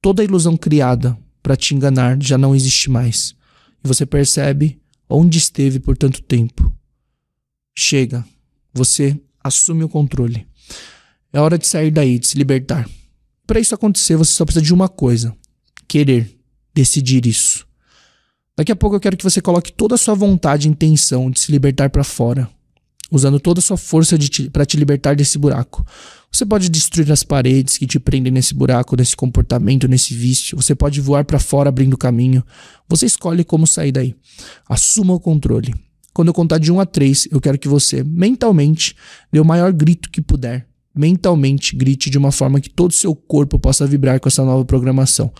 Toda ilusão criada para te enganar já não existe mais. E você percebe onde esteve por tanto tempo. Chega, você assume o controle. É hora de sair daí, de se libertar. Para isso acontecer, você só precisa de uma coisa: querer, decidir isso. Daqui a pouco eu quero que você coloque toda a sua vontade e intenção de se libertar para fora, usando toda a sua força para te libertar desse buraco. Você pode destruir as paredes que te prendem nesse buraco, nesse comportamento, nesse vício. Você pode voar para fora abrindo caminho. Você escolhe como sair daí. Assuma o controle. Quando eu contar de 1 a 3, eu quero que você mentalmente dê o maior grito que puder. Mentalmente grite de uma forma que todo o seu corpo possa vibrar com essa nova programação.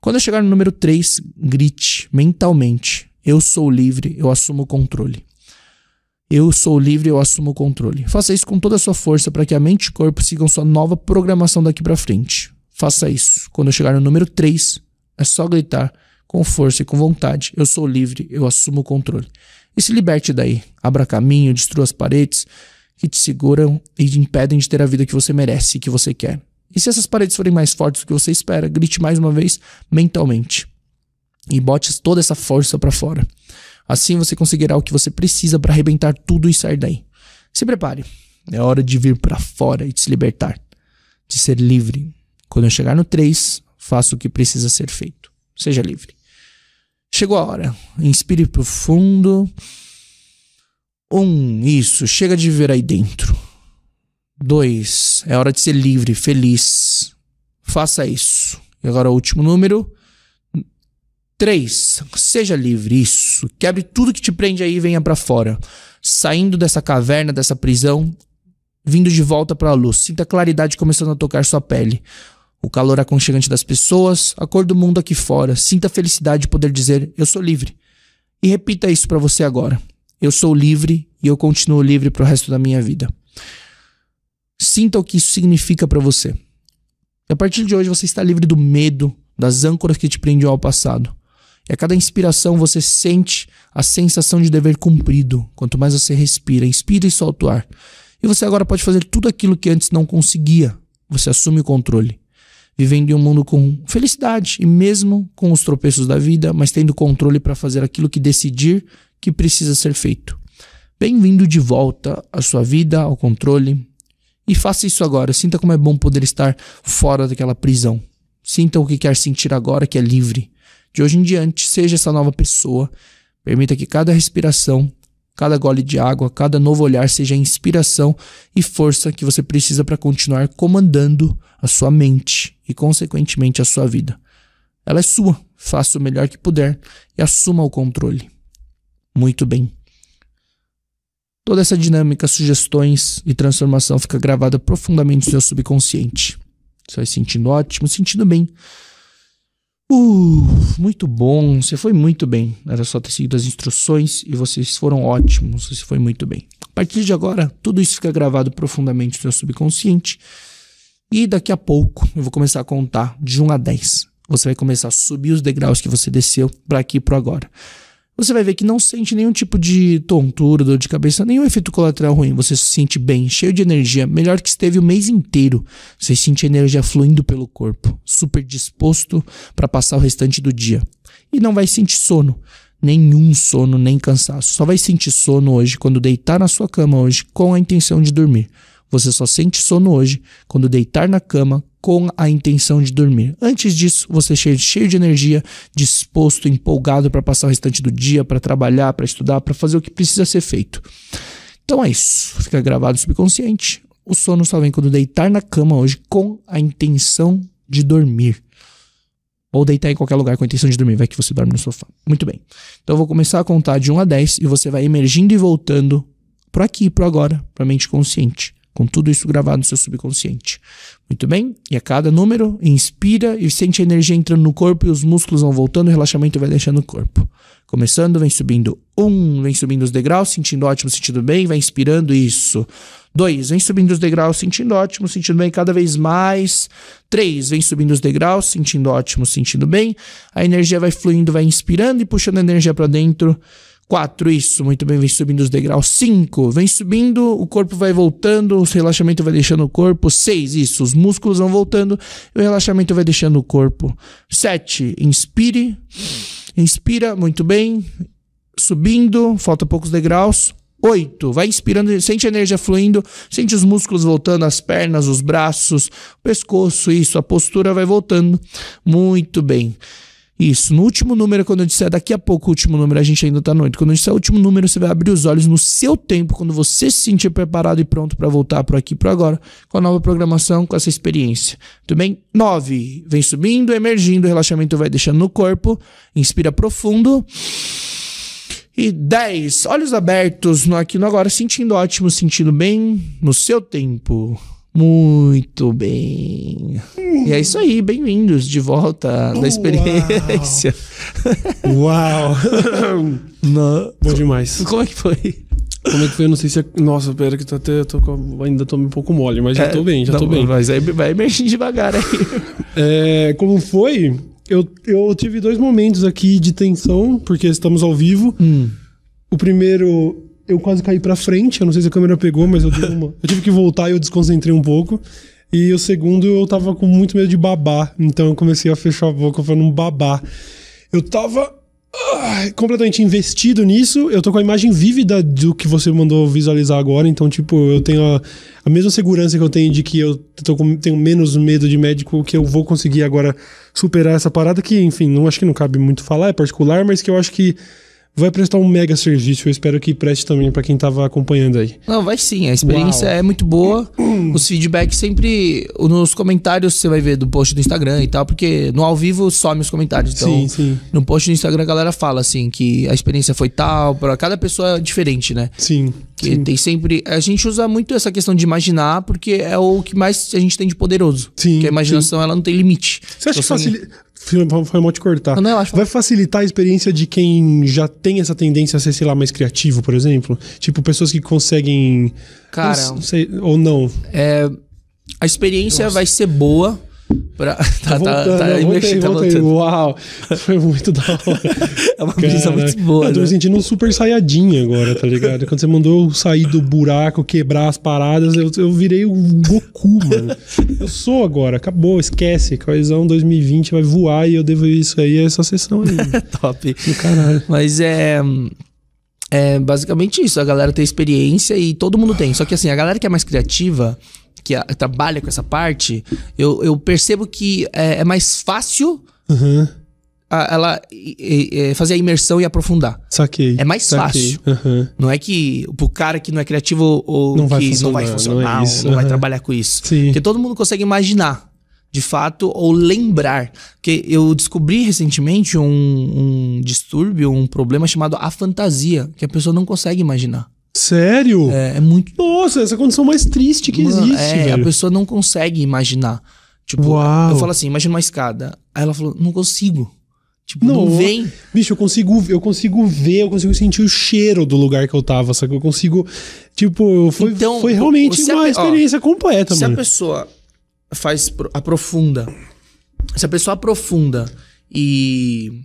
Quando eu chegar no número 3, grite mentalmente: Eu sou livre, eu assumo o controle. Eu sou livre, eu assumo o controle. Faça isso com toda a sua força para que a mente e o corpo sigam sua nova programação daqui para frente. Faça isso. Quando eu chegar no número 3, é só gritar com força e com vontade: Eu sou livre, eu assumo o controle. E se liberte daí. Abra caminho, destrua as paredes que te seguram e te impedem de ter a vida que você merece e que você quer. E se essas paredes forem mais fortes do que você espera, grite mais uma vez mentalmente. E bote toda essa força para fora. Assim você conseguirá o que você precisa para arrebentar tudo e sair daí. Se prepare. É hora de vir para fora e de se libertar. De ser livre. Quando eu chegar no 3, faça o que precisa ser feito. Seja livre. Chegou a hora. Inspire profundo. Um, isso. Chega de viver aí dentro. Dois, é hora de ser livre, feliz. Faça isso. E agora o último número. Três, seja livre, isso. Quebre tudo que te prende aí e venha para fora. Saindo dessa caverna, dessa prisão, vindo de volta para a luz. Sinta a claridade começando a tocar sua pele. O calor aconchegante das pessoas, a cor do mundo aqui fora. Sinta a felicidade de poder dizer: Eu sou livre. E repita isso para você agora. Eu sou livre e eu continuo livre para o resto da minha vida. Sinta o que isso significa para você. E a partir de hoje você está livre do medo, das âncoras que te prendiam ao passado. E a cada inspiração você sente a sensação de dever cumprido. Quanto mais você respira, inspira e solta o ar. E você agora pode fazer tudo aquilo que antes não conseguia. Você assume o controle. Vivendo em um mundo com felicidade e mesmo com os tropeços da vida, mas tendo controle para fazer aquilo que decidir que precisa ser feito. Bem-vindo de volta à sua vida, ao controle, e faça isso agora. Sinta como é bom poder estar fora daquela prisão. Sinta o que quer sentir agora, que é livre. De hoje em diante, seja essa nova pessoa. Permita que cada respiração, cada gole de água, cada novo olhar seja a inspiração e força que você precisa para continuar comandando a sua mente e, consequentemente, a sua vida. Ela é sua. Faça o melhor que puder e assuma o controle. Muito bem. Toda essa dinâmica, sugestões e transformação fica gravada profundamente no seu subconsciente. Você vai sentindo ótimo, sentindo bem. Uh, muito bom. Você foi muito bem. Era só ter seguido as instruções e vocês foram ótimos. Você foi muito bem. A partir de agora, tudo isso fica gravado profundamente no seu subconsciente. E daqui a pouco eu vou começar a contar de 1 a 10. Você vai começar a subir os degraus que você desceu para aqui e para agora você vai ver que não sente nenhum tipo de tontura, dor de cabeça, nenhum efeito colateral ruim. Você se sente bem, cheio de energia, melhor que esteve o mês inteiro. Você sente energia fluindo pelo corpo, super disposto para passar o restante do dia. E não vai sentir sono, nenhum sono, nem cansaço. Só vai sentir sono hoje quando deitar na sua cama hoje com a intenção de dormir. Você só sente sono hoje quando deitar na cama com a intenção de dormir. Antes disso, você cheio, cheio de energia, disposto, empolgado para passar o restante do dia, para trabalhar, para estudar, para fazer o que precisa ser feito. Então é isso. Fica gravado subconsciente. O sono só vem quando deitar na cama hoje com a intenção de dormir. Ou deitar em qualquer lugar com a intenção de dormir, vai que você dorme no sofá. Muito bem. Então eu vou começar a contar de 1 a 10 e você vai emergindo e voltando para aqui, para agora, para mente consciente com tudo isso gravado no seu subconsciente. Muito bem? E a cada número, inspira e sente a energia entrando no corpo e os músculos vão voltando, o relaxamento vai deixando o corpo. Começando, vem subindo um, vem subindo os degraus, sentindo ótimo, sentindo bem, vai inspirando isso. Dois, vem subindo os degraus, sentindo ótimo, sentindo bem cada vez mais. Três, vem subindo os degraus, sentindo ótimo, sentindo bem. A energia vai fluindo, vai inspirando e puxando a energia para dentro. Quatro, isso, muito bem, vem subindo os degraus. Cinco, vem subindo, o corpo vai voltando, o relaxamento vai deixando o corpo. Seis, isso, os músculos vão voltando o relaxamento vai deixando o corpo. Sete, inspire, inspira, muito bem, subindo, falta poucos degraus. Oito, vai inspirando, sente a energia fluindo, sente os músculos voltando, as pernas, os braços, o pescoço, isso, a postura vai voltando. Muito bem. Isso. No último número, quando eu disser daqui a pouco o último número, a gente ainda tá noite. Quando eu disser o último número, você vai abrir os olhos no seu tempo, quando você se sentir preparado e pronto para voltar por aqui por agora, com a nova programação, com essa experiência. Tudo bem? Nove. Vem subindo, emergindo, o relaxamento vai deixando no corpo. Inspira profundo. E 10. Olhos abertos no aqui no agora, sentindo ótimo, sentindo bem no seu tempo. Muito bem. E é isso aí, bem-vindos de volta da experiência.
Uau!
No...
Bom demais.
Como é que foi?
Como é que foi? Eu não sei se é. Nossa, pera que tá até, tô, ainda tô um pouco mole, mas já é, tô bem, já não, tô bem.
Mas aí vai emergindo devagar aí.
É, como foi? Eu, eu tive dois momentos aqui de tensão, porque estamos ao vivo.
Hum.
O primeiro, eu quase caí pra frente. Eu não sei se a câmera pegou, mas eu, uma... eu tive que voltar e eu desconcentrei um pouco. E o segundo, eu tava com muito medo de babar. Então eu comecei a fechar a boca não babar. Eu tava completamente investido nisso. Eu tô com a imagem vívida do que você mandou visualizar agora. Então, tipo, eu tenho a, a mesma segurança que eu tenho de que eu tô com, tenho menos medo de médico, que eu vou conseguir agora superar essa parada. Que, enfim, não acho que não cabe muito falar, é particular, mas que eu acho que vai prestar um mega serviço. Eu espero que preste também para quem tava acompanhando aí.
Não, vai sim. A experiência Uau. é muito boa. Os feedbacks sempre. Nos comentários você vai ver do post do Instagram e tal, porque no ao vivo some os comentários. Então,
sim, sim.
no post do Instagram a galera fala assim que a experiência foi tal, para cada pessoa é diferente, né?
Sim.
Que sim. tem sempre. A gente usa muito essa questão de imaginar, porque é o que mais a gente tem de poderoso.
Sim.
Porque a imaginação sim. ela não tem limite.
Você acha então, que facilita. Foi mal te cortar.
Não, acho...
Vai facilitar a experiência de quem já tem essa tendência a ser, sei lá, mais criativo, por exemplo? Tipo, pessoas que conseguem.
Cara.
Não sei, ou não.
É, a experiência Nossa. vai ser boa Pra...
Tá, tá, tá, tá voltei, tá voltei. Uau, foi muito da hora.
é uma brisa muito boa.
Eu tô
né?
me sentindo um super saiyajin agora, tá ligado? Quando você mandou eu sair do buraco, quebrar as paradas, eu, eu virei o Goku, mano. Eu sou agora, acabou, esquece. Coisão 2020 vai voar e eu devo isso aí a essa sessão aí.
Top.
Do caralho.
Mas é. É basicamente isso. A galera tem experiência e todo mundo tem. Só que assim, a galera que é mais criativa que a, trabalha com essa parte, eu, eu percebo que é, é mais fácil
uhum.
a, ela e, e, fazer a imersão e aprofundar.
Saquei.
É mais
saquei.
fácil. Uhum. Não é que pro cara que não é criativo ou
não
que
vai não
vai funcionar, não, é isso, não uhum. vai trabalhar com isso.
Sim.
Porque todo mundo consegue imaginar. De fato, ou lembrar. Porque eu descobri recentemente um, um distúrbio, um problema chamado a fantasia, que a pessoa não consegue imaginar.
Sério?
É, é muito.
Nossa, essa é a condição mais triste que Mano, existe. É,
velho. a pessoa não consegue imaginar. Tipo,
Uau.
eu falo assim, imagina uma escada. Aí ela falou, não consigo. Tipo, não, não, vem.
Bicho, eu consigo, eu consigo ver, eu consigo sentir o cheiro do lugar que eu tava, só que eu consigo. Tipo, foi, então, foi realmente uma a, experiência ó, completa,
se
mano.
Se a pessoa faz, aprofunda. Se a pessoa aprofunda e,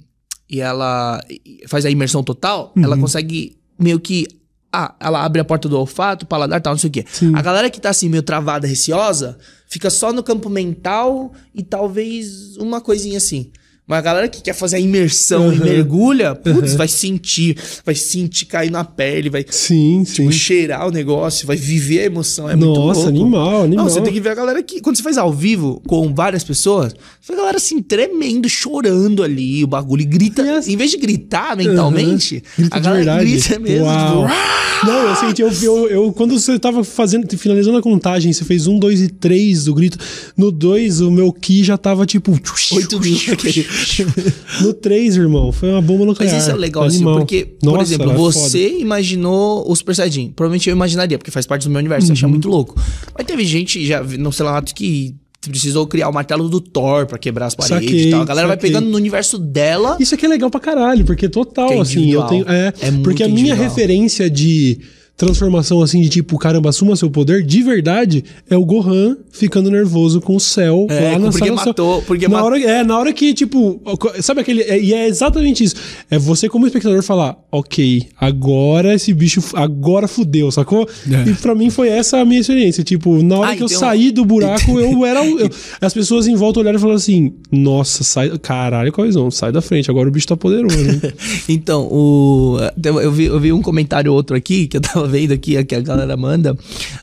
e ela faz a imersão total, uhum. ela consegue meio que ah, ela abre a porta do olfato, paladar, tal, não sei o quê.
Sim.
A galera que tá assim, meio travada, receosa, fica só no campo mental e talvez uma coisinha assim. Mas a galera que quer fazer a imersão uhum. e mergulha, putz, uhum. vai sentir, vai sentir cair na pele, vai
sim,
tipo,
sim.
cheirar o negócio, vai viver a emoção. É
Nossa,
muito louco.
animal, animal.
Não, você tem que ver a galera que, quando você faz ao vivo com várias pessoas, você vê a galera assim, tremendo, chorando ali, o bagulho, e grita. Yes. Em vez de gritar mentalmente,
uhum. grita
a galera grita mesmo.
Uau. Tipo, Não, eu senti, eu, eu, eu, quando você tava fazendo, finalizando a contagem, você fez um, dois e três do grito. No dois, o meu ki já tava tipo.
8 mil.
no 3, irmão, foi uma bomba nuclear.
Mas isso é legal, assim, porque, Nossa, por exemplo, é você foda. imaginou o Super Saiyajin. Provavelmente eu imaginaria, porque faz parte do meu universo, uhum. achei muito louco. Mas teve gente, já, não sei lá, que precisou criar o martelo do Thor para quebrar as paredes saquei, e tal. A galera saquei. vai pegando no universo dela.
Isso aqui é legal pra caralho, porque total, é assim, eu tenho. É, é porque a minha referência de transformação assim de tipo, caramba, assuma seu poder, de verdade, é o Gohan ficando nervoso com o céu
É,
lá na
porque
sala.
matou- porque
na
mat-
hora, é, na hora que, tipo, sabe aquele. é- e é exatamente isso. É você, como espectador, falar, ok, agora esse bicho, agora fudeu, sacou?
É.
E pra mim foi essa a minha experiência. Tipo, na hora
Ah,
que eu
então-
saí do buraco, eu era. eu- as pessoas em volta olharam e falaram assim: Nossa, sai. Caralho, Coizão, sai da frente, agora o bicho tá poderoso. hein?"
Então, o, eu, vi, eu vi um comentário outro aqui, que eu tava vendo aqui, que a galera manda.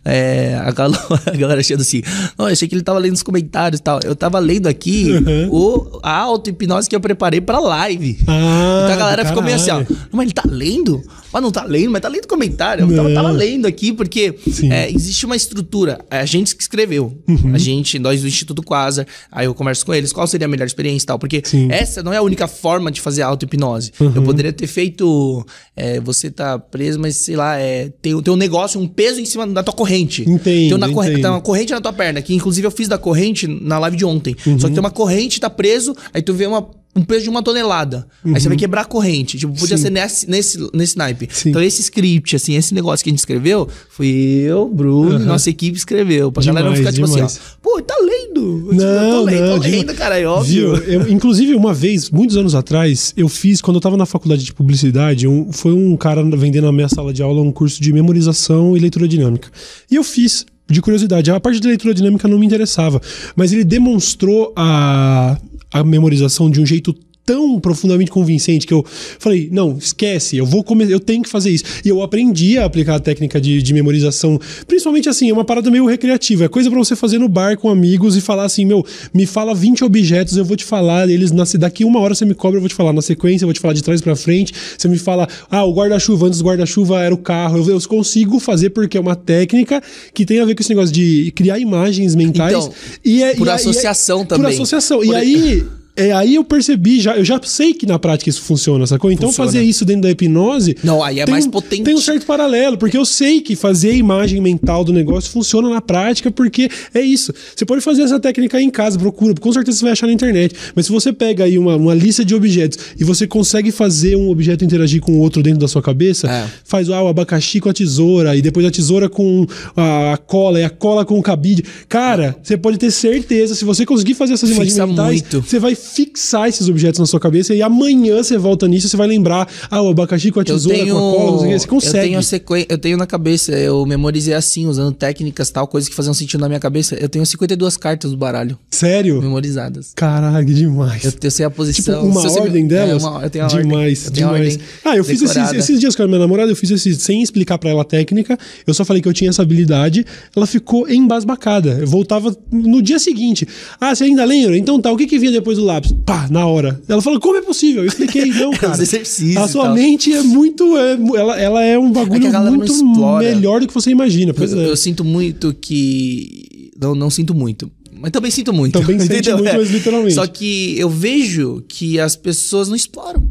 É, a, galera, a galera achando assim, não, eu achei que ele tava lendo os comentários e tal. Eu tava lendo aqui o, a auto-hipnose que eu preparei pra live.
Ah,
então a galera ficou meio assim, ó, mas ele tá lendo? Mas não tá lendo, mas tá lendo comentário. Eu tava, tava lendo aqui, porque é, existe uma estrutura. É a gente que escreveu.
Uhum.
A gente, nós do Instituto Quasar, aí eu converso com eles, qual seria a melhor experiência e tal. Porque
Sim. Uhum.
essa não é a única forma de fazer auto-hipnose. Eu poderia ter feito. é, você tá preso, mas sei lá, é, tem, tem um negócio, um peso em cima da tua corrente.
Entendo,
tem, uma
entendo.
tem uma corrente na tua perna, que inclusive eu fiz da corrente na live de ontem.
Uhum.
Só que tem uma corrente, tá preso, aí tu vê uma. Um peso de uma tonelada. Aí você vai quebrar a corrente. Tipo, podia
Uhum. Sim.
ser nesse, nesse, nesse naipe.
Sim.
Então, esse script, assim, esse negócio que a gente escreveu, fui eu, Bruno,
Aham.
nossa equipe escreveu. Pra galera não
Demais,
ficar tipo
demais.
assim, ó. Pô, tá lendo. Tipo,
Não,
eu tô lendo,
não,
tô
de-
lendo, cara, é óbvio.
Eu, inclusive, uma vez, muitos anos atrás, eu fiz, quando eu tava na faculdade de publicidade, um- foi um cara vendendo na minha sala de aula um curso de memorização e leitura dinâmica. E eu fiz. De curiosidade, a parte de leitura dinâmica não me interessava, mas ele demonstrou a, a memorização de um jeito tão profundamente convincente que eu falei, não, esquece, eu vou começar, eu tenho que fazer isso. E eu aprendi a aplicar a técnica de, de memorização, principalmente assim, é uma parada meio recreativa, é coisa pra você fazer no bar com amigos e falar assim, meu, me fala 20 objetos, eu vou te falar eles, na, daqui uma hora você me cobra, eu vou te falar na sequência, eu vou te falar de trás pra frente, você me fala, ah, o guarda-chuva, antes do guarda-chuva era o carro, eu, eu consigo fazer porque é uma técnica que tem a ver com esse negócio de criar imagens mentais.
Então,
e é,
por
e é-
associação
e é,
também.
Por associação. E
Por-
aí, é, aí eu percebi, já, eu já sei que na prática isso funciona, sacou? Então
Funciona.
fazer isso dentro da hipnose.
Não, aí é
tem
mais potente.
Tem um certo paralelo, porque eu sei que fazer a imagem mental do negócio funciona na prática, porque é isso. Você pode fazer essa técnica aí em casa, procura, com certeza você vai achar na internet. Mas se você pega aí uma, uma lista de objetos e você consegue fazer um objeto interagir com o outro dentro da sua cabeça,
É.
faz ah, o abacaxi com a tesoura, e depois a tesoura com a, a cola, e a cola com o cabide. Cara, você pode ter certeza, se você conseguir fazer essas imagens
Fixa
mentais,
muito.
você vai fixar esses objetos na sua cabeça e amanhã você volta nisso você vai lembrar, ah, o abacaxi com a
Eu
tesoura,
tenho,
com a cola, não sei o quê. você
eu
consegue.
tenho a sequen... eu tenho na cabeça, eu memorizei assim, usando técnicas tal, coisas que faziam sentido na minha cabeça. Eu tenho 52 cartas do baralho
Sério?
memorizadas.
Caralho, que demais.
Eu, eu sei a
Tipo,
posição.
uma
se você-
ordem
é,
delas?
uma- eu tenho a
demais,
ordem. Eu tenho
demais.
ordem
Ah, eu fiz esses, esses dias com a minha namorada, eu fiz esses sem explicar pra ela a técnica. Eu só falei que eu tinha essa habilidade. Ela ficou embasbacada. Eu voltava no dia seguinte. Ah, você ainda lembra? Então tá, o que que vinha depois do lápis? Pá, na hora. Ela falou, como é possível? Eu expliquei, não, cara.
Os exercícios
A sua
tal.
mente é muito. é ela, ela é um bagulho
a galera não
muito melhor do que você imagina. Pois
eu,
é.
eu sinto muito que. Não, não sinto muito. Mas também sinto muito.
Também
entendeu?
muito,
É.
mas literalmente.
Só que eu vejo que as pessoas não exploram.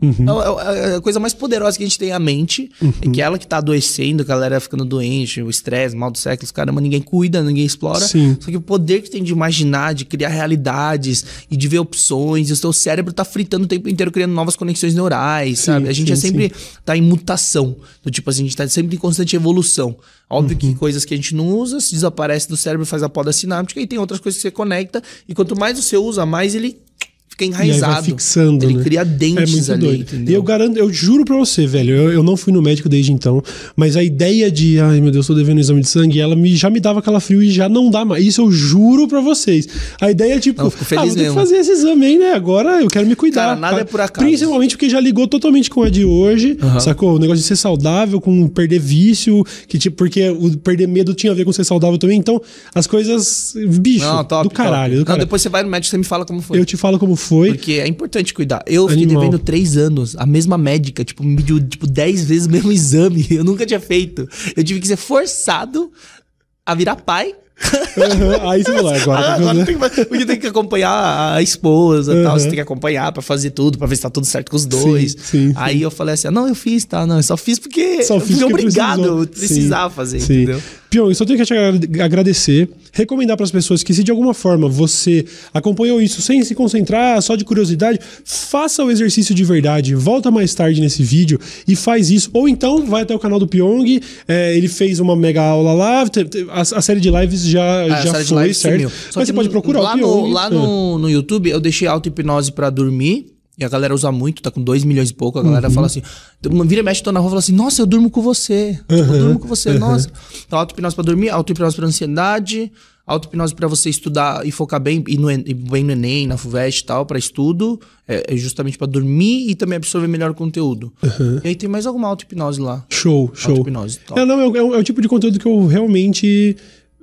Uhum.
É a- a coisa mais poderosa que a gente tem é a mente, é que ela que tá adoecendo, a galera ficando doente, o estresse, mal do século, caramba, ninguém cuida, ninguém explora.
Sim.
Só que o poder que tem de imaginar, de criar realidades e de ver opções, e o seu cérebro tá fritando o tempo inteiro criando novas conexões neurais,
Sim,
sabe? A gente é
sim,
sempre tá em mutação, do tipo assim, a gente tá sempre em constante evolução. Óbvio
Uhum.
que coisas que a gente não usa, se desaparece do cérebro, faz a poda sináptica, e tem outras coisas que você conecta, e quanto mais você usa, mais ele fica
E aí vai
enraizado.
fixando,
ele
né?
cria dentes
É muito
ali,
doido.
entendeu?
E eu garanto, eu juro pra você, velho, eu, eu não fui no médico desde então, mas a ideia de, ai meu Deus, tô devendo exame de sangue, ela me, já me dava aquela frio e já não dá mais. Isso eu juro pra vocês. A ideia é tipo,
Não, fico
ah,
feliz
vou ter que fazer esse exame aí, né? Agora eu quero me cuidar.
Cara, nada é por acaso.
Principalmente porque já ligou totalmente com a de hoje,
Aham.
sacou? O negócio de ser saudável, com perder vício, que tipo, porque o perder medo tinha a ver com ser saudável também. Então, as coisas, bicho,
Não, top,
do caralho,
top.
do
Não,
caralho.
depois você vai no médico e você me fala como foi.
Eu te falo como foi.
Porque é importante cuidar. Eu fiquei
Animal.
devendo três anos, a mesma médica, tipo, me pediu tipo, dez vezes o mesmo exame. Eu nunca tinha feito. Eu tive que ser forçado a virar pai.
Aham, Aí você falou, agora,
Ah,
tá
agora tem que, porque tem que acompanhar a esposa e tal. Você tem que acompanhar pra fazer tudo, pra ver se tá tudo certo com os dois.
Sim, sim,
Aí eu falei assim: ah, não, eu fiz, tá? Não, eu só fiz porque
Só
eu
fiz
fui
porque
obrigado,
precisou.
precisava
Sim,
fazer,
sim.
entendeu?
Pion, eu só tenho que te agradecer, recomendar para as pessoas que se de alguma forma você acompanhou isso sem se concentrar, só de curiosidade, faça o exercício de verdade, volta mais tarde nesse vídeo e faz isso. Ou então vai até o canal do Pyong, é, ele fez uma mega aula lá, a, a série de lives já, é, já foi, certo? Mas você pode procurar
lá
o Pyong.
No, lá no, é. no YouTube eu deixei auto-hipnose para dormir. E a galera usa muito, tá com 2 milhões e pouco. A galera uhum. fala assim: vira e mexe, tô na rua e fala assim: Nossa, eu durmo com você. Uhum. Eu durmo com você, uhum. nossa. Então, auto-hipnose pra dormir, auto-hipnose pra ansiedade, auto-hipnose pra você estudar e focar bem, e, no, e bem no Enem, na FUVEST e tal, pra estudo. É, é justamente pra dormir e também absorver melhor o conteúdo. E aí tem mais alguma auto-hipnose lá.
Show, show. Auto-hipnose. É, não, é, é, é o tipo de conteúdo que eu realmente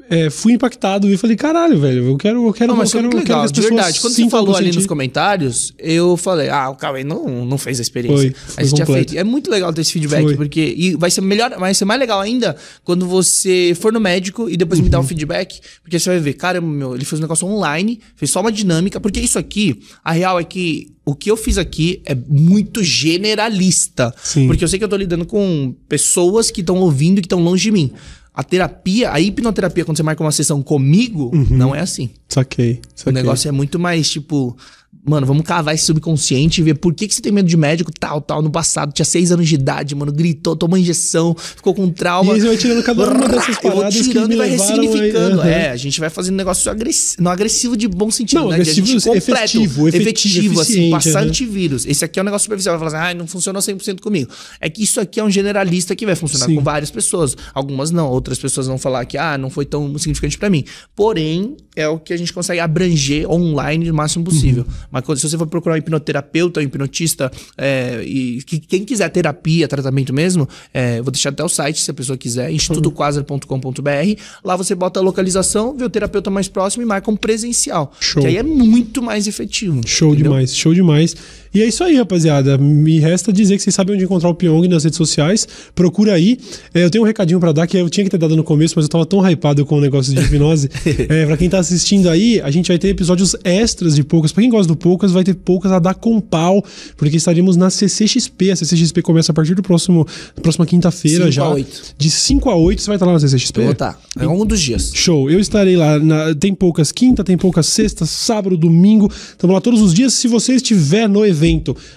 é, fui impactado e falei, caralho, velho, eu quero, eu quero, não,
mas
eu quero,
muito legal, de verdade. Quando você falou ali nos comentários, eu falei, ah, o Cauê não, não fez a experiência. Foi, foi Aí você tinha feito. É muito legal ter esse feedback, foi. porque e vai ser melhor, vai ser mais legal ainda quando você for no médico e depois uhum. me dar um uhum. feedback, porque você vai ver, caramba, meu, ele fez um negócio online, fez só uma dinâmica, porque isso aqui, a real é que o que eu fiz aqui é muito generalista. Sim. Porque eu sei que eu tô lidando com pessoas que estão ouvindo e que estão longe de mim. A terapia, a hipnoterapia, quando você marca uma sessão comigo, uhum. não é assim.
Saquei, saquei.
O negócio é muito mais, tipo, Mano, vamos cavar esse subconsciente e ver por que, que você tem medo de médico, tal, tal. No passado, tinha seis anos de idade, mano, gritou, tomou injeção, ficou com trauma. E
você vai tirando cada uma dessas eu vou tirando e vai ressignificando.
Aí, uhum. É, a gente vai fazendo um negócio agressivo, não agressivo de bom sentido,
não,
né?
agressivo, completo, efetivo, efetivo,
efetivo assim, passar uhum. antivírus. Esse aqui é um negócio superficial, vai falar assim, ah, não funcionou 100% comigo. É que isso aqui é um generalista que vai funcionar Sim. com várias pessoas. Algumas não, outras pessoas vão falar que, ah, não foi tão significante para mim. Porém, é o que a gente consegue abranger online o máximo possível. Uhum. Mas se você for procurar um hipnoterapeuta, um hipnotista, é, e que, quem quiser terapia, tratamento mesmo, é, vou deixar até o site se a pessoa quiser, institutoquasar.com.br. Lá você bota a localização, vê o terapeuta mais próximo e marca um presencial. Show. Que aí é muito mais efetivo.
Show entendeu? demais, show demais. E é isso aí, rapaziada. Me resta dizer que vocês sabem onde encontrar o Pyong nas redes sociais. Procura aí. É, eu tenho um recadinho para dar que eu tinha que ter dado no começo, mas eu tava tão hypado com o negócio de hipnose. é, pra quem tá assistindo aí, a gente vai ter episódios extras de poucas. Pra quem gosta do poucas, vai ter poucas a dar com pau, porque estaremos na CCXP. A CCXP começa a partir do próximo próxima quinta-feira já. 8. De 5 a 8 você vai estar lá na CCXP?
Eu vou estar. É um dos dias.
Show. Eu estarei lá. Na, tem poucas quinta, tem poucas sexta, sábado, domingo. Estamos lá todos os dias. Se você estiver no evento,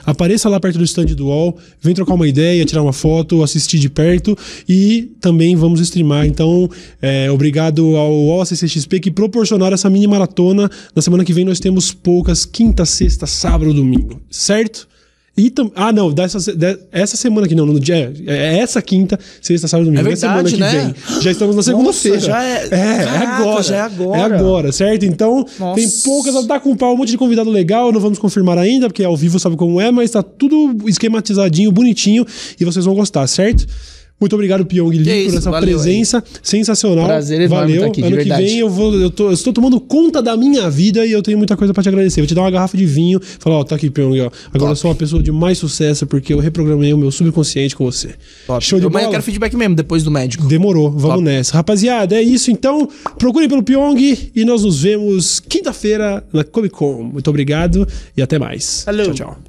apareça apareça lá perto do stand do UOL, vem trocar uma ideia, tirar uma foto, assistir de perto e também vamos streamar. Então, é, obrigado ao UOL CCXP que proporcionaram essa mini maratona. Na semana que vem nós temos poucas, quinta, sexta, sábado, domingo, certo? E tam... Ah, não, dessa, de... essa semana aqui, não, no dia. É, é essa quinta, sexta, sábado, domingo. É
verdade,
semana que
né?
vem. Já estamos na segunda-feira.
Já é. É, é Caraca, é agora. Já é agora.
É agora, certo? Então, Nossa. tem poucas. Dá com pau, um monte de convidado legal. Não vamos confirmar ainda, porque ao vivo sabe como é, mas tá tudo esquematizadinho, bonitinho. E vocês vão gostar, certo? Muito obrigado, Pyong Lee, por essa valeu, presença aí. sensacional.
Prazer enorme Valeu. Aqui,
ano que vem eu vou, eu, tô, eu estou tomando conta da minha vida e eu tenho muita coisa para te agradecer. Vou te dar uma garrafa de vinho, falar, ó, tá aqui, Pyong, ó. Agora Top. eu sou uma pessoa de mais sucesso porque eu reprogramei o meu subconsciente com você.
Top. Show de eu, bola. eu quero feedback mesmo depois do médico.
Demorou, vamos Top. nessa. Rapaziada, é isso então. Procurem pelo Pyong e nós nos vemos quinta-feira na Comic Con. Muito obrigado e até mais.
Hello.
Tchau, tchau.